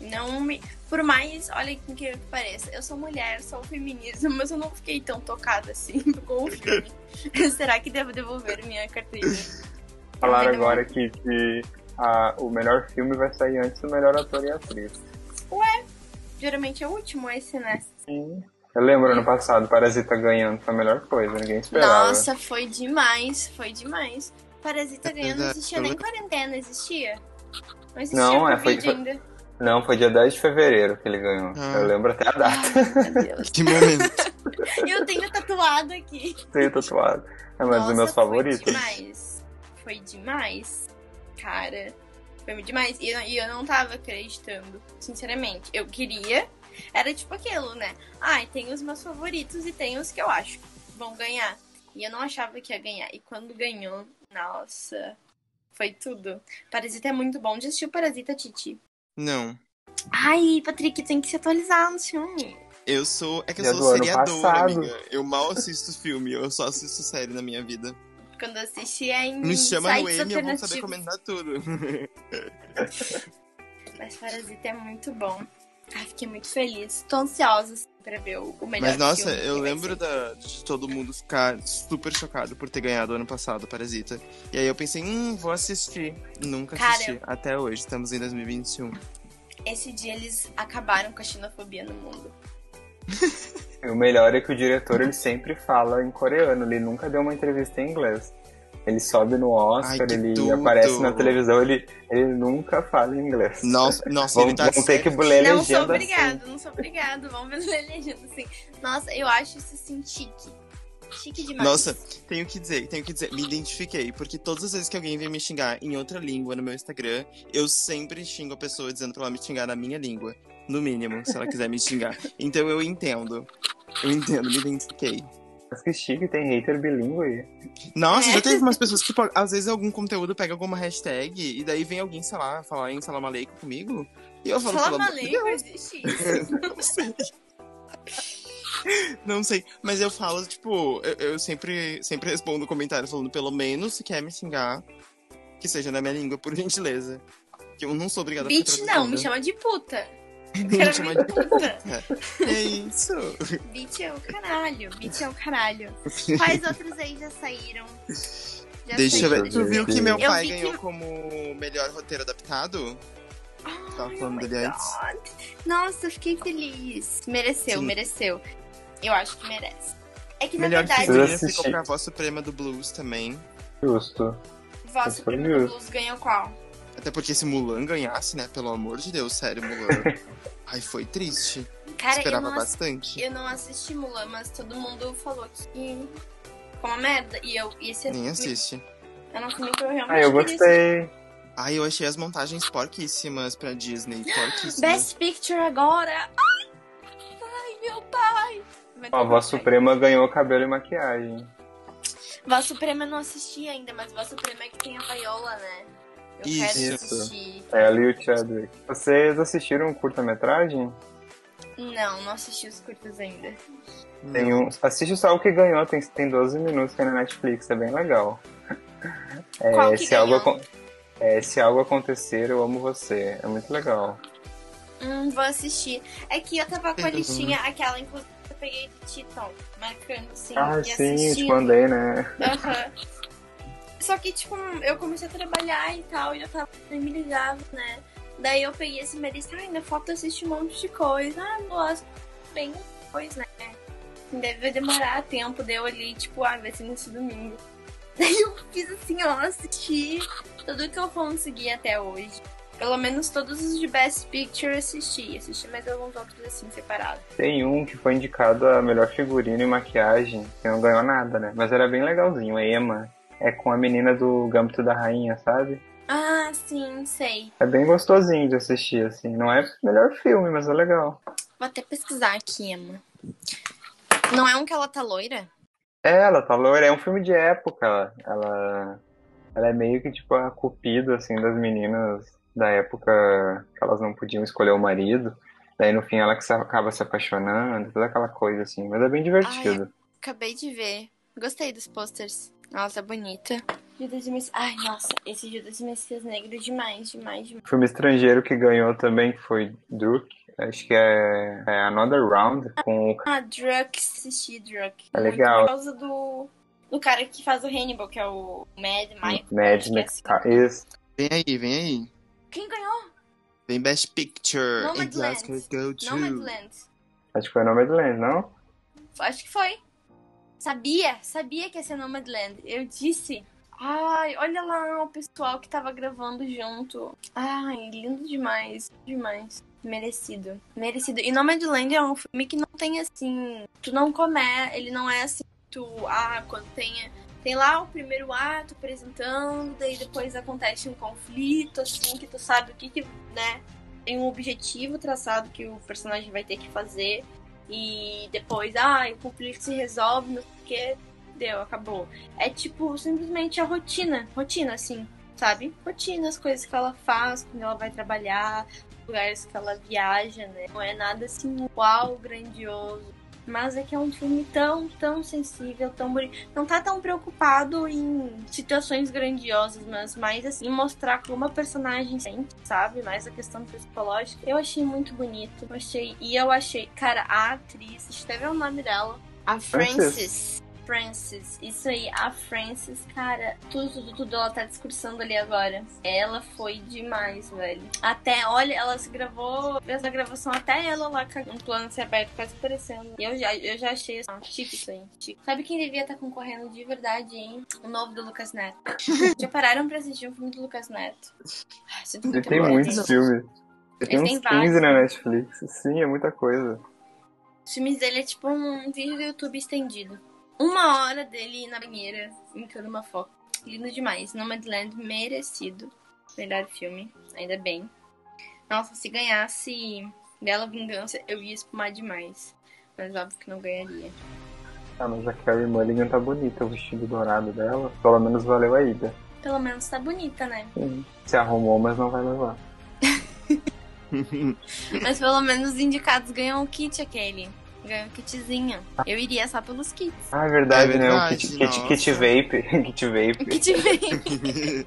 Não me. Por mais, olha que que pareça, eu sou mulher, sou feminista, [laughs] mas eu não fiquei tão tocada assim [laughs] com o filme. Será que devo devolver minha carteirinha? Falaram agora que, que a- o melhor filme vai sair antes do melhor ator e atriz. Geralmente é o último esse, né? Sim. Eu lembro ano passado, Parasita ganhando foi a melhor coisa, ninguém esperava. Nossa, foi demais, foi demais. Parasita É ganhando não existia nem quarentena, existia? Não existia Não, é, Covid foi- ainda. Não, foi dia 10 de fevereiro que ele ganhou. Ah. Eu lembro até a data. Ai, meu Deus. que momento. [laughs] Eu tenho tatuado aqui. Tenho tatuado. É mais Nossa, dos meus favoritos. Foi demais. Foi demais. Cara, foi demais. E eu, e eu não tava acreditando, sinceramente. Eu queria. Era tipo aquilo, né? Ai, tem os meus favoritos e tem os que eu acho que vão ganhar. E eu não achava que ia ganhar. E quando ganhou, nossa, foi tudo. Parasita é muito bom. Já assistiu Parasita, Titi? Não. Ai, Patrick, tem que se atualizar no filme. Eu sou. É que eu sou seriador, amiga. Eu mal assisto filme, eu só assisto série na minha vida. Quando eu assisti é em Me chama no M, eu vou saber comentar tudo. [laughs] Mas Parasita é muito bom. Ai, fiquei muito feliz. Tô ansiosa assim, pra ver o, melhor Mas nossa, eu lembro da, de todo mundo ficar super chocado por ter ganhado ano passado Parasita. E aí eu pensei, hum, vou assistir. Nunca Cara, assisti. Até hoje, estamos em 2021. Esse dia eles acabaram com a xenofobia no mundo. [laughs] O melhor é que o diretor ele sempre fala em coreano, ele nunca deu uma entrevista em inglês. Ele sobe no Oscar, Ai, ele tudo. aparece na televisão, ele, ele nunca fala inglês. Nossa, [laughs] nossa Vamos, ele tá vamos ter que ler não legenda sou assim. obrigado, não sou obrigado. Vamos ver ler legenda assim. Nossa, eu acho isso assim chique. Chique demais. Nossa, tenho que dizer, tenho que dizer, me identifiquei, porque todas as vezes que alguém vem me xingar em outra língua no meu Instagram, eu sempre xingo a pessoa dizendo pra ela me xingar na minha língua. No mínimo, se ela quiser me xingar. [laughs] Então eu entendo. Eu entendo, me identifiquei. Mas que chique, tem hater bilíngue. Nossa, É. já teve umas pessoas que, tipo, às vezes algum conteúdo pega alguma hashtag e daí vem alguém, sei lá, falar em Salam Aleikum comigo. E eu falo, Deus, existe isso. [laughs] não sei. Não sei, mas eu falo, tipo, eu, eu sempre, sempre respondo comentário falando, pelo menos se quer me xingar, que seja na minha língua, por gentileza. Que eu não sou obrigada a Bitch não, me chama de puta. Puta. É isso. Bitch é o caralho, bitch é o caralho. [laughs] Quais outros aí já saíram? Já Deixa eu saíram? ver. Tu viu que meu Eu pai que- ganhou como melhor roteiro adaptado? Tava Ai, falando oh dele antes. God. Nossa, eu fiquei feliz. Mereceu, Sim. mereceu. Eu acho que merece. É que na Melhor verdade, figurino. figurinha assisti. ficou pra voz suprema do Blues também. Justo. Voz Suprema do. Blues ganhou qual? Até porque se Mulan ganhasse, né? Pelo amor de Deus, sério, Mulan. [laughs] Ai, foi triste. Cara, eu Esperava não, ass- bastante. eu não assisti Mulan, mas todo mundo falou que ficou uma merda. E eu, e esse é Nem filme- assiste. Era um filme que eu realmente Ah, eu queria gostei. Ai, eu achei as montagens porquíssimas pra Disney. Porquíssimas. Best Picture agora! Ai, ai meu pai! A voz. Suprema ganhou cabelo e maquiagem. Voz Suprema eu não assisti ainda, mas Voz Suprema é que tem a Viola, né? Eu Isso. quero assistir. É ali o Chadwick. Vocês assistiram um curta-metragem? Não, não assisti os curtas ainda. Tem um. Assiste só o que ganhou, tem, tem 12 minutos que é na Netflix, é bem legal. [laughs] É, Qual que se, algo, ganhou? é, se algo acontecer, eu amo você. É muito legal. Hum, vou assistir. É que eu tava com a [laughs] Uhum. listinha, aquela, inclusive, eu peguei de Titan, marcando assim ah, sim, eu te assistindo. mandei, né? Aham. [laughs] Só que, tipo, eu comecei a trabalhar e tal, e eu tava familiarizada, né? Daí eu peguei esse mês e ainda falta assistir um monte de coisa. Ah, gosto bem depois, né? Deve demorar tempo, deu ali, tipo, ah, vai ser nesse domingo. [laughs] Daí eu fiz assim, ó, assisti tudo que eu consegui até hoje. Pelo menos todos os de Best Picture assisti. Assisti mais alguns outros assim, separados. Tem um que foi indicado a melhor figurino e maquiagem, que não ganhou nada, né? Mas era bem legalzinho, a Emma. É com a menina do Gambito da Rainha, sabe? Ah, sim, sei. É bem gostosinho de assistir, assim. Não é o melhor filme, mas é legal. Vou até pesquisar aqui, Emma. Não é um que ela tá loira? É, ela tá loira. É um filme de época. Ela, ela é meio que, tipo, a cupida, assim, das meninas da época que elas não podiam escolher o marido. Daí, no fim, ela que acaba se apaixonando, toda aquela coisa, assim. Mas é bem divertido. Acabei de ver. Gostei dos posters. Nossa, tá bonita. Judas e Messias. Ai, nossa, esse Judas e Messias negro demais, demais, demais. O filme estrangeiro que ganhou também foi Druk. Acho que é, é Another Round, com o Ah, Druk, assisti Druk. É legal. Por causa do, do cara que faz o Hannibal, que é o Mad Mike. Mad que é assim. Max. Isso. Vem aí, vem aí. Quem ganhou? Vem Best Picture. Nomadland. Go to. Nomadland. Acho que foi Nomadland, não? Acho que foi. Sabia, sabia que ia ser Nomadland. Eu disse. Ai, olha lá o pessoal que tava gravando junto. Ai, lindo demais, demais. Merecido, merecido. E Nomadland é um filme que não tem assim. Tu não come, ele não é assim. Tu, ah, quando tem. Tem lá o primeiro ato apresentando, daí depois acontece um conflito, assim, que tu sabe o que que, né? Tem um objetivo traçado que o personagem vai ter que fazer. E depois, ah, o conflito se resolve, não sei o que, deu, acabou. É tipo, simplesmente a rotina, rotina, assim, sabe? Rotina, as coisas que ela faz quando ela vai trabalhar, lugares que ela viaja, né? Não é nada assim, uau, grandioso. Mas é que é um filme tão, tão sensível, tão bonito. Não tá tão preocupado em situações grandiosas, mas mais assim, em mostrar como a personagem sente, sabe? Mais a questão psicológica. Eu achei muito bonito. Eu achei. E eu achei, cara, a atriz, deixa eu até ver o nome dela. A Frances. Frances. Frances, isso aí, a Frances, cara, tudo, tudo, tudo ela tá discursando ali agora. Ela foi demais, velho. Até, olha, ela se gravou, fez a gravação até ela lá com um plano se aberto, quase aparecendo. E eu já, eu já achei assim, chique isso aí, chique. Sabe quem devia estar concorrendo de verdade, hein? O novo do Lucas Neto. [laughs] já pararam pra assistir um filme do Lucas Neto? Ai, Ele muito tem muitos filmes. Ele tem uns tem 15 vários. na Netflix. Sim, é muita coisa. Os filmes dele é tipo um vídeo do YouTube estendido. Uma hora dele na banheira, brincando uma foto. Lindo demais. Nomadland merecido. Melhor filme, ainda bem. Nossa, se ganhasse Bela Vingança, eu ia espumar demais. Mas óbvio que não ganharia. Ah, mas a Carrie Mulligan tá bonita, o vestido dourado dela. Pelo menos valeu a ida. Pelo menos tá bonita, né? Sim. Se arrumou, mas não vai levar. [laughs] Mas pelo menos os indicados ganham o kit aquele. Ganham o kitzinho. Eu iria só pelos kits. Ah, é verdade, É né? O verdade, kit, kit, [laughs] kit vape. kit O vape. kit [laughs] vem.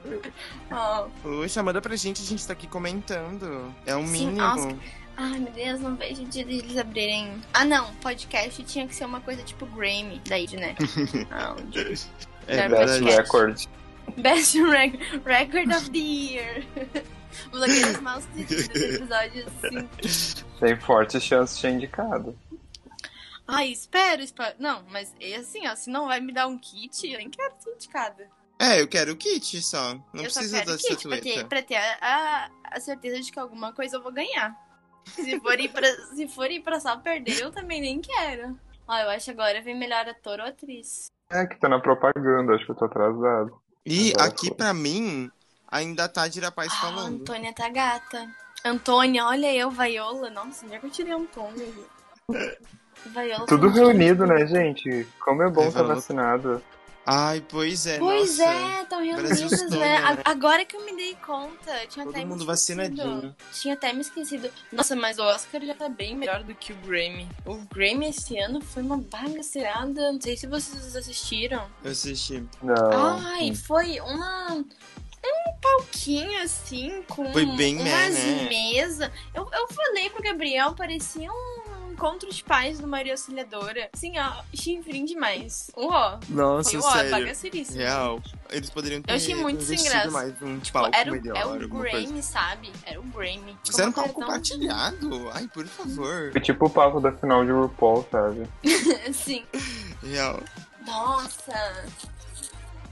Ó. Poxa, manda pra gente, a gente tá aqui comentando. É um Sim, mínimo. nossa. Ai, meu Deus, não vejo o dia deles abrirem. Ah, não, podcast tinha que ser uma coisa tipo Grammy, daí, né? [laughs] Áudio. É Best verdade. Record. Best rec Record of the Year. Blogueiros mal sucedidos, episódio 5. Tem forte chance de ser indicado. Ai, espero, espero. Não, mas é assim, ó, se não vai me dar um kit, eu nem quero ser indicada. É, eu quero o kit só. Não eu só precisa quero da kit pra ter, estatueta. pra ter a, a, a certeza de que alguma coisa eu vou ganhar. Se for ir pra, [laughs] se for ir pra só perder, eu também nem quero. Ó, eu acho agora vem melhor ator ou atriz. É que tá na propaganda, acho que eu tô atrasado. E Agora aqui foi. pra mim, ainda tá de Rapaz Ah, falando. Antônia tá gata. Antônia, olha eu, Vaiola. Nossa, onde é que eu tirei Antônia? [laughs] Vaiola Tudo reunido, né, gente? Como é bom estar falou- vacinado. Ai, pois é, Pois nossa. é, estão reunidas, Brasilzão, né? né? Agora que eu me dei conta, tinha Todo até mundo me esquecido. vacinadinho. Tinha até me esquecido. Nossa, mas o Oscar já tá bem melhor do que o Grammy. O Grammy esse ano foi uma bagaceirada. Não sei se vocês assistiram. Eu assisti. Não. Ai, foi uma. Um palquinho assim, com Foi bem umas né? mesas. Eu, eu falei pro Gabriel, parecia um encontro de pais do Maria Auxiliadora. Assim, ó, chifrinho demais. Uó. Nossa, Foi, ó, sério. bagaceiríssimo. Real. Eles poderiam ter Eu achei muito sem graça. mais um Tipo, palco era, o- melhor, é o. Grammy, sabe? Era o Grammy. Fizeram um Como palco era tão- compartilhado? Ai, por favor. Foi tipo o palco da final de RuPaul, sabe? [laughs] Sim. Real. Nossa.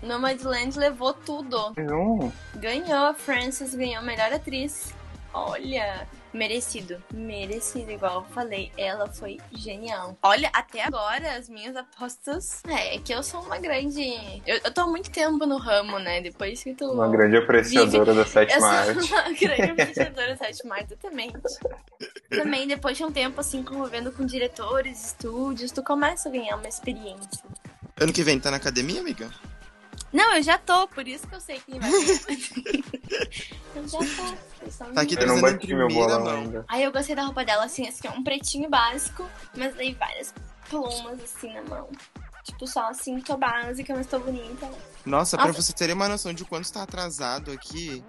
Nomadland levou tudo. Um. Ganhou a Frances, ganhou a melhor atriz. Olha, merecido. Merecido, igual eu falei. Ela foi genial. Olha, até agora, as minhas apostas. É, é que eu sou uma grande. Eu, eu tô há muito tempo no ramo, né? Depois que tu. Uma grande apreciadora da Eu sétima sou arte. uma [laughs] grande [laughs] apreciadora da sétima arte, exatamente. Também, depois de um tempo, assim, convivendo com diretores, estúdios, tu começa a ganhar uma experiência. Ano que vem tá na academia, amiga? Não, eu já tô, por isso que eu sei quem vai [laughs] eu já tô. eu só Tá aqui Eu não bati meu bolão ainda. Aí eu gostei da roupa dela, assim, assim, um pretinho básico, mas daí várias plumas, assim, na mão. Tipo, só assim, tô básica, mas tô bonita. Nossa, pra Nossa. você ter uma noção de quanto tá atrasado aqui,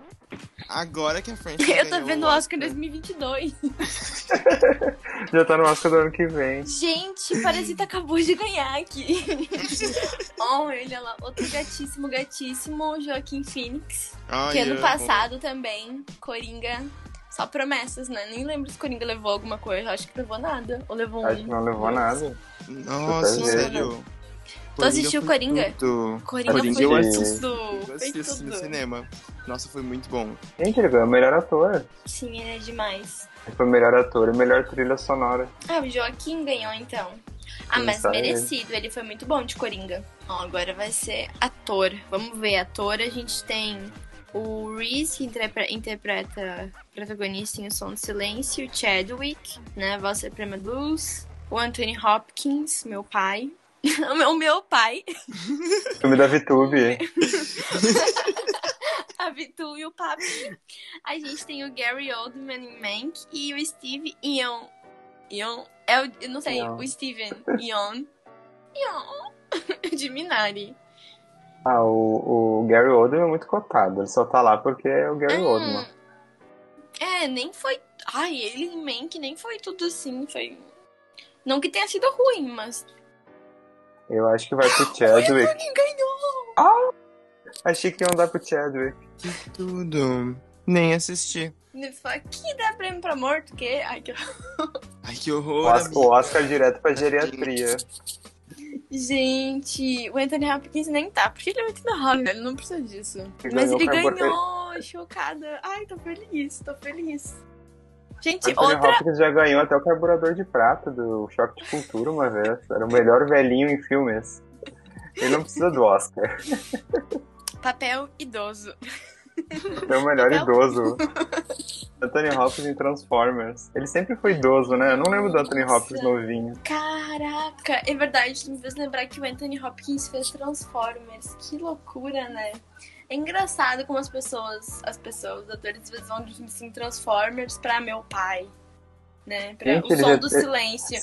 agora que a French [laughs] Eu tô vendo o Oscar 2022. [laughs] Já tá no Oscar do ano que vem. Gente, Parasita acabou de ganhar aqui. [laughs] Olha lá, outro gatíssimo, gatíssimo, Joaquim Phoenix. Ai, que ano eu- passado também, Coringa. Só promessas, né? Nem lembro se Coringa levou alguma coisa. Acho que levou nada. Ou levou um. Acho que não levou nada. Nossa, sério. Tu assistiu foi Coringa? Tudo. Coringa, Coringa foi eu assisti. assisti. tudo. Eu Foi assisti no tudo. cinema. Nossa, foi muito bom. Gente, ele ganhou o melhor ator. Sim, ele é demais. Ele foi o melhor ator e melhor trilha sonora. Ah, o Joaquim ganhou então. Ah, Sim, mas merecido, ele foi muito bom de Coringa. Ó, agora vai ser ator. Vamos ver, ator a gente tem o Reese, que interpre- interpreta protagonista em O Som do Silêncio, o Chadwick, né, Voz Suprema Blues, o Anthony Hopkins, meu pai. [laughs] o meu- o meu pai, Filme da VTube. [laughs] a Vitu e o Papi. A gente tem o Gary Oldman em Mank e o Steve Ion. Ion? É o, eu não sei, Ion. o Steven Ion. Ion. [laughs] De Minari. Ah, o, o Gary Oldman é muito cotado. Ele só tá lá porque é o Gary Hum, Oldman. É, nem foi. Ai, ele em Mank nem foi tudo assim. Foi. Não que tenha sido ruim, mas. Eu acho que vai pro Chadwick. Ele ganhou! Achei que iam dar pro Chadwick. Tudo. Nem assisti. Ele falou, aqui dá prêmio pra morto, o quê? Ai, que Ai, que O horror. Oscar, amiga. o Oscar direto pra geriatria. Gente, o Anthony Hopkins nem tá, porque ele é muito da Hopkins, ele não precisa disso. Ele Mas ganhou ele ganhou, chocada. Ai, tô feliz, tô feliz. Gente, Anthony outra. Hopkins já ganhou até o carburador de prata do Choque de Cultura uma vez. Era o melhor velhinho em filmes. Ele não precisa do Oscar. Papel idoso. É o melhor Não. idoso. [laughs] Anthony Hopkins em Transformers. Ele sempre foi idoso, né? Eu não lembro do Anthony. Hopkins novinho. Caraca, é verdade, tu me fez lembrar que o Anthony Hopkins fez Transformers. Que loucura, né? É engraçado como as pessoas, as pessoas, os atores, às vezes vão de assim, Transformers pra meu pai. Né? Pra Gente, o som do tem- silêncio.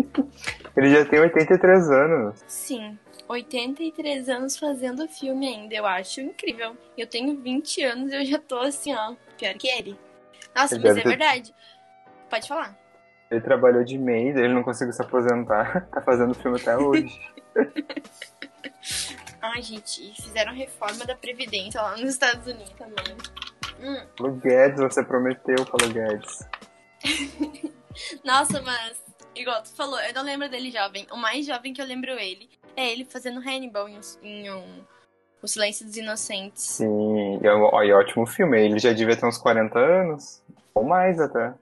[laughs] Ele já tem 83 anos. Sim, 83 anos fazendo filme ainda, eu acho incrível. Eu tenho 20 anos e eu já tô assim, ó, pior que ele. Nossa, Ele mas é ter- verdade. Pode falar. Ele trabalhou de maid, ele não conseguiu se aposentar. [laughs] Tá fazendo filme até hoje. [laughs] Ai, gente, fizeram reforma da Previdência lá nos Estados Unidos também. Hum. Paulo Guedes, você prometeu, Paulo Guedes. [laughs] Nossa, mas, igual tu falou, eu não lembro dele jovem. O mais jovem que eu lembro ele é ele fazendo Hannibal em, um- em um, O Silêncio dos Inocentes. Sim, é ótimo filme. Ele já devia ter uns 40 anos. Ou mais até.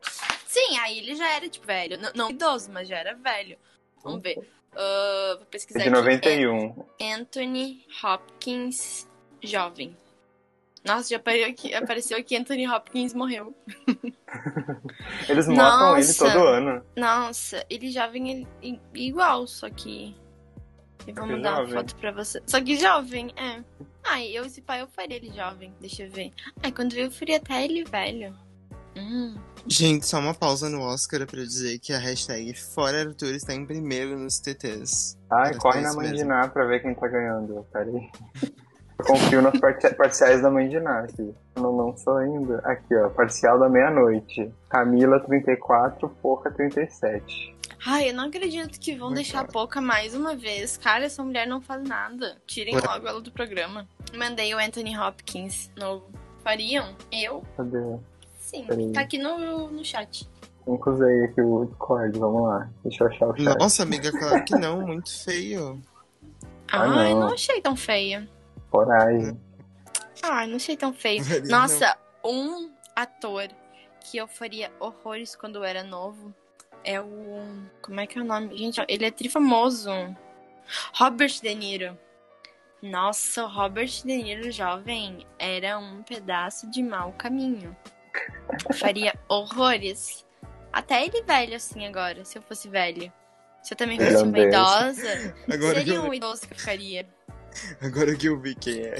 Sim, aí ele já era, tipo, velho. Não, não idoso, mas já era velho. Vamos ver. Ah, vou pesquisar É de aqui. 91. É Anthony Hopkins jovem. Nossa, já apareceu aqui, apareceu aqui Anthony Hopkins morreu. [laughs] Eles matam ele todo ano. Nossa, ele jovem ele, igual, só que. Eu vou que mandar uma foto pra você. Só que jovem, é. Ai, eu, esse pai, eu faria ele jovem. Deixa eu ver. Ai, quando eu faria até ele velho. Hum. Gente, só uma pausa no Oscar pra dizer que a hashtag Fora Arthur está em primeiro nos TTs. Ai, Mas corre na isso mesmo. Mandiná pra ver quem tá ganhando. Peraí. Eu confio nas parci- parciais da mãe de Nath. Não lançou ainda. Aqui, ó. Parcial da meia-noite. Camila, 34. Poca, 37. Ai, eu não acredito que vão Muito deixar a claro. Poca mais uma vez. Cara, essa mulher não faz nada. Tirem Ué. logo ela do programa. Mandei o Anthony Hopkins novo. Fariam? Eu? Cadê? Sim. Peraí. Tá aqui no, no chat. Nunca usei aqui o Discord. Vamos lá. Deixa eu achar o chat. Nossa, amiga, claro que não, muito feio. Ah, Ai, não. não achei tão feia. Coragem. Ai, não achei tão feio. Nossa, um ator que eu faria horrores quando eu era novo é o. Como é que é o nome? Gente, ele é trifamoso. Robert De Niro. Nossa, o Robert De Niro jovem era um pedaço de mau caminho. Faria horrores. Até ele velho assim agora, se eu fosse velho. Se eu também fosse uma Irlandês. idosa, [laughs] Agora seria eu, um idoso que eu ficaria. agora que eu vi quem é.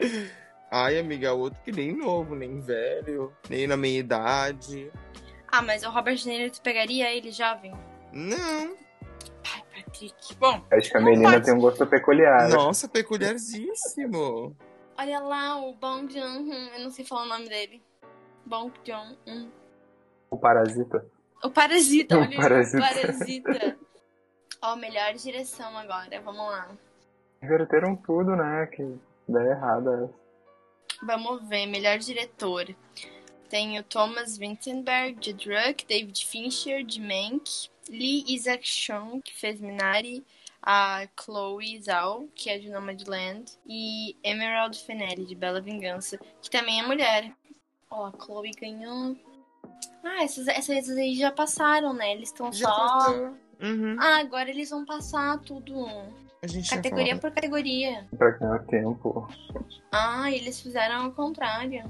[laughs] Ai, amiga, outro que nem novo, nem velho, nem na meia idade. Ah, mas o Robert De Niro, tu pegaria ele jovem? Não. Ai, Patrick. Bom, Acho que a Não Melina pode. tem um gosto peculiar. Nossa, peculiaríssimo. olha lá o Bong Joon-ho. Eu não sei falar o nome dele. Bong Joon-ho. O Parasita. O Parasita, [laughs] O olha Parasita. o Parasita. Ó, melhor direção agora. Vamos lá. Inverteram tudo, né? Que ideia errada. Vamos ver. Melhor diretor. Tem o Thomas Vinterberg, de Druk, David Fincher, de Mank, Lee Isaac Chung, que fez Minari, a Chloe Zhao, que é de Nomadland, e Emerald Fennelly, de Bela Vingança, que também é mulher. Ó, a Chloe ganhou. Ah, essas, essas aí já passaram, né? Eles estão só. Uhum. Ah, agora eles vão passar tudo. A gente já Categoria por categoria. Pra ganhar tempo. Ah, eles fizeram ao contrário.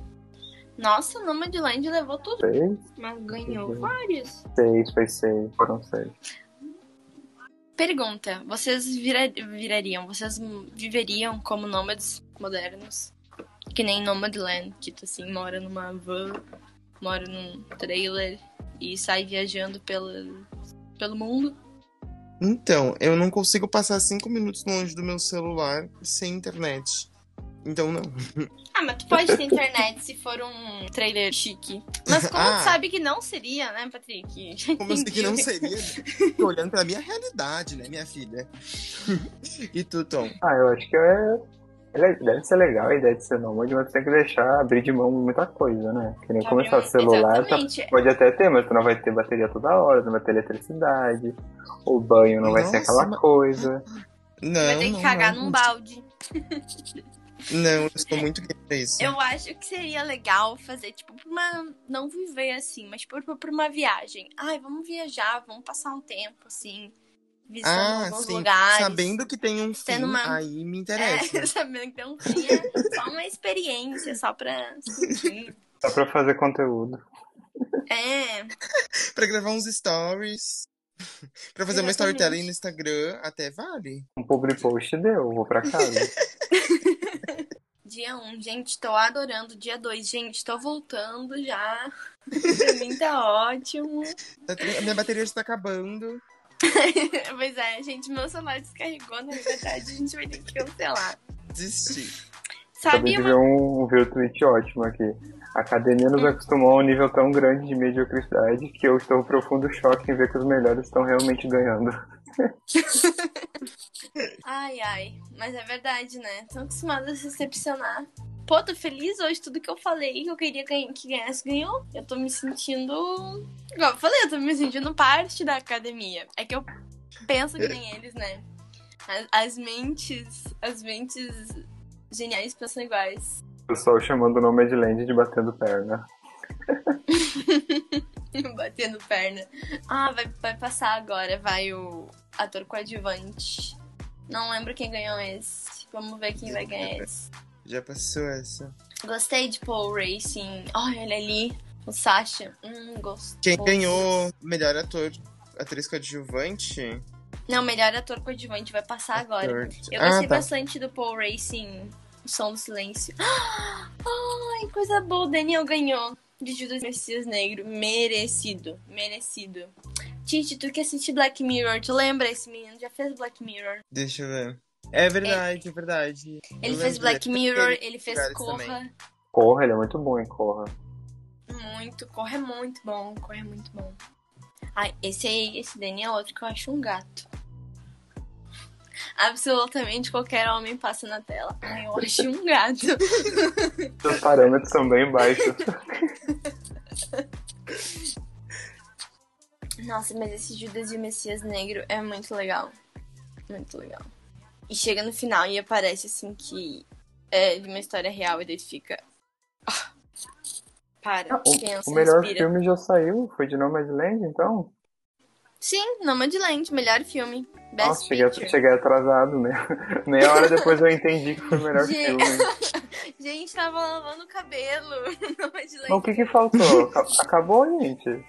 Nossa, Nomadland levou tudo, Seis? mas ganhou Uhum. vários. Seis, foi seis. Foram seis. Pergunta: vocês vira- virariam, vocês viveriam como nômades modernos? Que nem Nomadland, que tu assim mora numa van, mora num trailer e sai viajando pelo, pelo mundo? Então, eu não consigo passar cinco minutos longe do meu celular sem internet. Então, não. Ah, mas tu pode ter internet se for um trailer chique. Mas como Ah. tu sabe que não seria, né, Patrick? Já Como eu sei que não seria. [laughs] Tô olhando pra minha realidade, né, minha filha? [laughs] e tu, Tom? Ah, eu acho que é. Ele- Deve ser legal a ideia de ser nômade, mas tem que deixar abrir de mão muita coisa, né? Que nem começar mão- celular, tá- pode até ter, mas tu não vai ter bateria toda hora, não vai ter eletricidade, o banho não vai ser Nossa, aquela mas- coisa. Não, Vai ter que não, cagar não. num balde. Não, eu estou muito pra isso. Eu acho que seria legal fazer, tipo, pra uma. Não viver assim, mas por, por uma viagem. Ai, vamos viajar, vamos passar um tempo, assim, visitando Ah, alguns sim. lugares. Sabendo que tem um fim, uma- aí me [laughs] interessa. É, [laughs] sabendo que não tinha só uma experiência, só pra sentir. Só pra fazer conteúdo. É, [laughs] pra gravar uns stories. pra fazer uma Exatamente. storytelling no Instagram, até vale. Um public post deu, vou pra casa. dia 1, um, gente, tô adorando. Dia 2, gente, tô voltando já. pra mim tá ótimo. A minha bateria já tá acabando. [laughs] pois é, gente, meu celular descarregou, na verdade, a gente vai ter que cancelar. Desisti. Sabe Acabei de uma ver um, ver um tweet ótimo aqui. A academia nos acostumou a um nível tão grande de mediocridade que eu estou em profundo choque em ver que os melhores estão realmente ganhando. [laughs] Ai, ai. Mas é verdade, né? Tô acostumada a se decepcionar. Pô, tô feliz hoje. Tudo que eu falei que eu queria que ganhasse, ganhou. Eu tô me sentindo. Igual eu falei, eu tô me sentindo parte da academia. É que eu penso que nem eles, né? As, as mentes. As mentes geniais pensam iguais. O pessoal chamando o nome de Land de batendo perna. [laughs] Batendo perna. Ah, vai, vai passar agora. Vai o ator coadjuvante. Não lembro quem ganhou esse. Vamos ver quem vai ganhar esse. Já passou essa. Gostei de Paul Racing. Olha ele ali. O Sasha. Hum, gosto. Quem ganhou melhor ator, atriz coadjuvante? Não, melhor ator coadjuvante vai passar agora. Ator- Eu Ah, gostei tá. bastante do Paul Racing. O som do silêncio. [gasps] Ai, coisa boa. O Daniel ganhou. De Judas Messias Negro. Merecido. Merecido. Titi, tu que assiste Black Mirror, tu lembra? Esse menino já fez Black Mirror. Deixa eu ver. É verdade, é, verdade. Ele fez Black Mirror, ele fez Corra. Também. Corra, ele é muito bom em Corra. Muito, Corra é muito bom, Corra é muito bom. Ai, esse aí, esse Danny é outro que eu acho um gato. Absolutamente qualquer homem passa na tela. Ai, eu acho um gato. [laughs] Os parâmetros são bem baixos. Nossa, mas esse Judas e o Messias Negro é muito legal. Muito legal. E chega no final e aparece assim que é de uma história real e daí fica. Ah, para, ah, o, pensa, o melhor respira. filme já saiu? Foi de Nomadland, então? Sim, Nomadland, melhor filme. Best Nossa, cheguei, cheguei atrasado, né? [laughs] Meia hora depois eu entendi que foi o melhor Gente. filme. [laughs] Gente, tava lavando o cabelo. [laughs] Nomadland. Mas o que que faltou? Aca- Acabou, gente?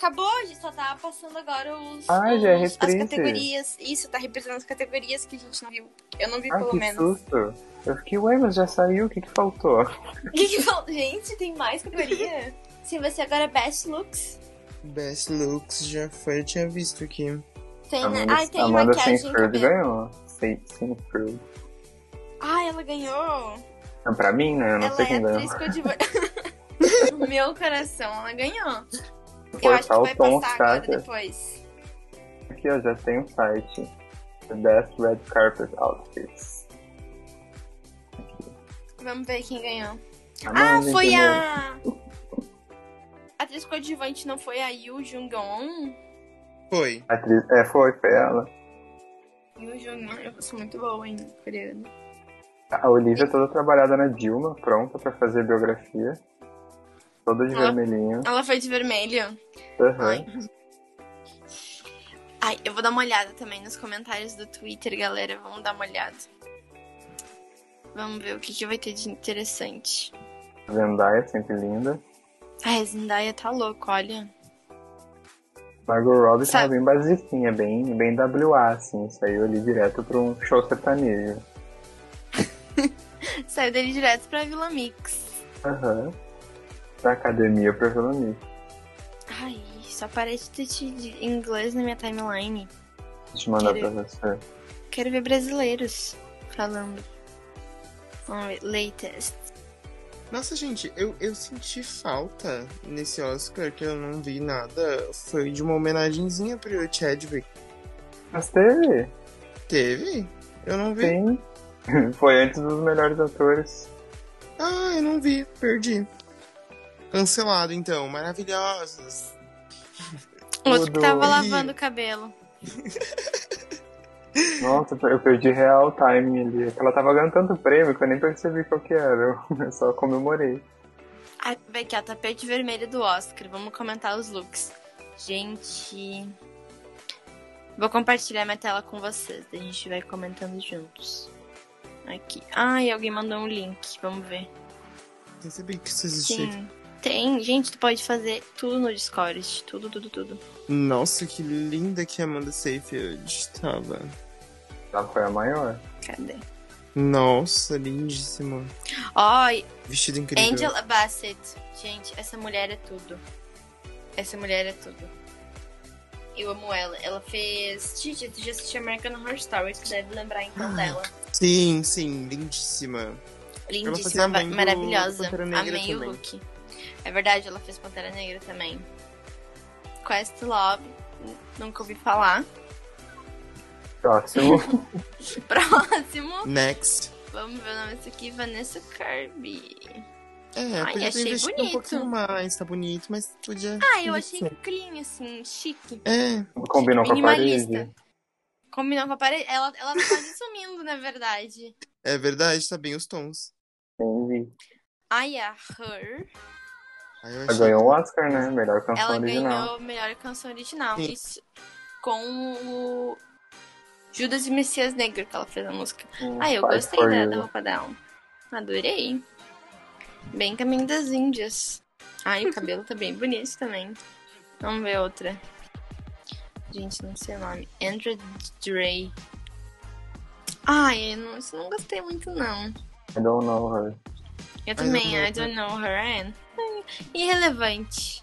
Acabou, a gente só tá passando agora os, Ah, já é os- as categorias. Isso, tá reprisando as categorias que a gente não viu. Eu não vi Ah, pelo que menos. susto. Eu fiquei, ué, mas já saiu, o que que faltou? [laughs] O que que falta? Gente, tem mais categoria? Sim, vai ser agora Best Looks. Best Looks já foi, eu tinha visto aqui. Tem, né? Ai, tem Amanda maquiagem cabelo. ganhou. Seyfried. Ah, ela ganhou. Ah, Pra mim, né? Eu não ela sei é quem ganhou. atriz coadjuvante. [laughs] No Meu coração, ela ganhou. Eu Foi acho que vai Tom passar agora Scatter. depois. Aqui, ó, já tem um site. The Best Red Carpet Outfits. Vamos ver quem ganhou. Ah, Amanda, foi a. A [laughs] atriz coadjuvante não foi a Yu Jung-on? Foi. Atriz... É, foi, foi ela. Yu Jung-on, eu sou muito boa em coreano. A Olivia toda trabalhada na Dilma, pronta pra fazer biografia. Toda de Ela- vermelhinho. Ela foi de vermelho. Aham. Ai. Ai, eu vou dar uma olhada também nos comentários do Twitter, galera. Vamos dar uma olhada. Vamos ver o que, que vai ter de interessante. Zendaya, sempre linda. Ai, a Zendaya tá louco, olha. Margot Robbie Sabe- bem basiquinha, bem, bem WA, assim. Saiu ali direto pra um show sertanejo. [laughs] Saiu dele direto pra Vila Mix. Aham. Da academia pra Vilani. Ai, só parece ter de inglês na minha timeline. Deixa eu mandar Queria- pra você. Quero ver brasileiros falando. Vamos ver, latest. Nossa, gente, eu, eu senti falta nesse Oscar que eu não vi nada. Foi de uma homenagenzinha pro Chadwick. Mas teve? Teve? Eu não vi. Sim. [laughs] Foi antes dos melhores atores. Ah, eu não vi, perdi. Cancelado então, maravilhosos. O outro que tava lavando o cabelo. [laughs] Nossa, eu perdi real timing ali. É Ela tava ganhando tanto prêmio que eu nem percebi qual que era. Eu [laughs] só comemorei. Ai, vai aqui, ó, tapete vermelho do Oscar. Vamos comentar os looks. Gente. Vou compartilhar minha tela com vocês. daí A gente vai comentando juntos. Aqui. Ai, alguém mandou um link. Vamos ver. Sabia que isso existia. Sim. Tem. Gente, tu pode fazer tudo no Discord. Tudo, tudo, tudo. Nossa, que linda que a Amanda Seyfried tava. Ela foi a maior. Cadê? Nossa, lindíssima. Ó, Vestido incrível. Angela Bassett. Gente, essa mulher é tudo. Essa mulher é tudo. Eu amo ela. Ela fez. Gente, tu já assistiu American Horror Story, tu deve lembrar então Ah, dela. Sim, sim, lindíssima. fazia Lindíssima, a mãe do maravilhosa. Amei o também. look. É verdade, ela fez Pantera Negra também. Questlove, nunca ouvi falar. Próximo. [laughs] Próximo, Next. vamos ver o nome disso aqui, Vanessa Kirby. É, Ai, achei bonito. um pouquinho mais, tá bonito, mas podia. Ah, eu achei ser. clean, assim, chique. É, Combinou com a parede. Combinou com a parede. Ela, ela tá quase [laughs] sumindo, na verdade. é verdade, tá bem os tons. Entendi. Ai, a Her, Ela ganhou o Oscar, né? Melhor canção ela original. ganhou melhor canção original. Sim. Isso, com o Judas e Messias Negro, que ela fez a música. Hum, Ah, eu gostei da, da roupa dela. Adorei. Bem caminho das Índias. Ai, o [laughs] cabelo tá bem bonito também. Vamos ver outra. Gente, não sei o nome. Andrew Dre. Ai, eu não, isso eu não gostei muito, não. I don't know her. Eu I também, don't know I don't know her. Irrelevante.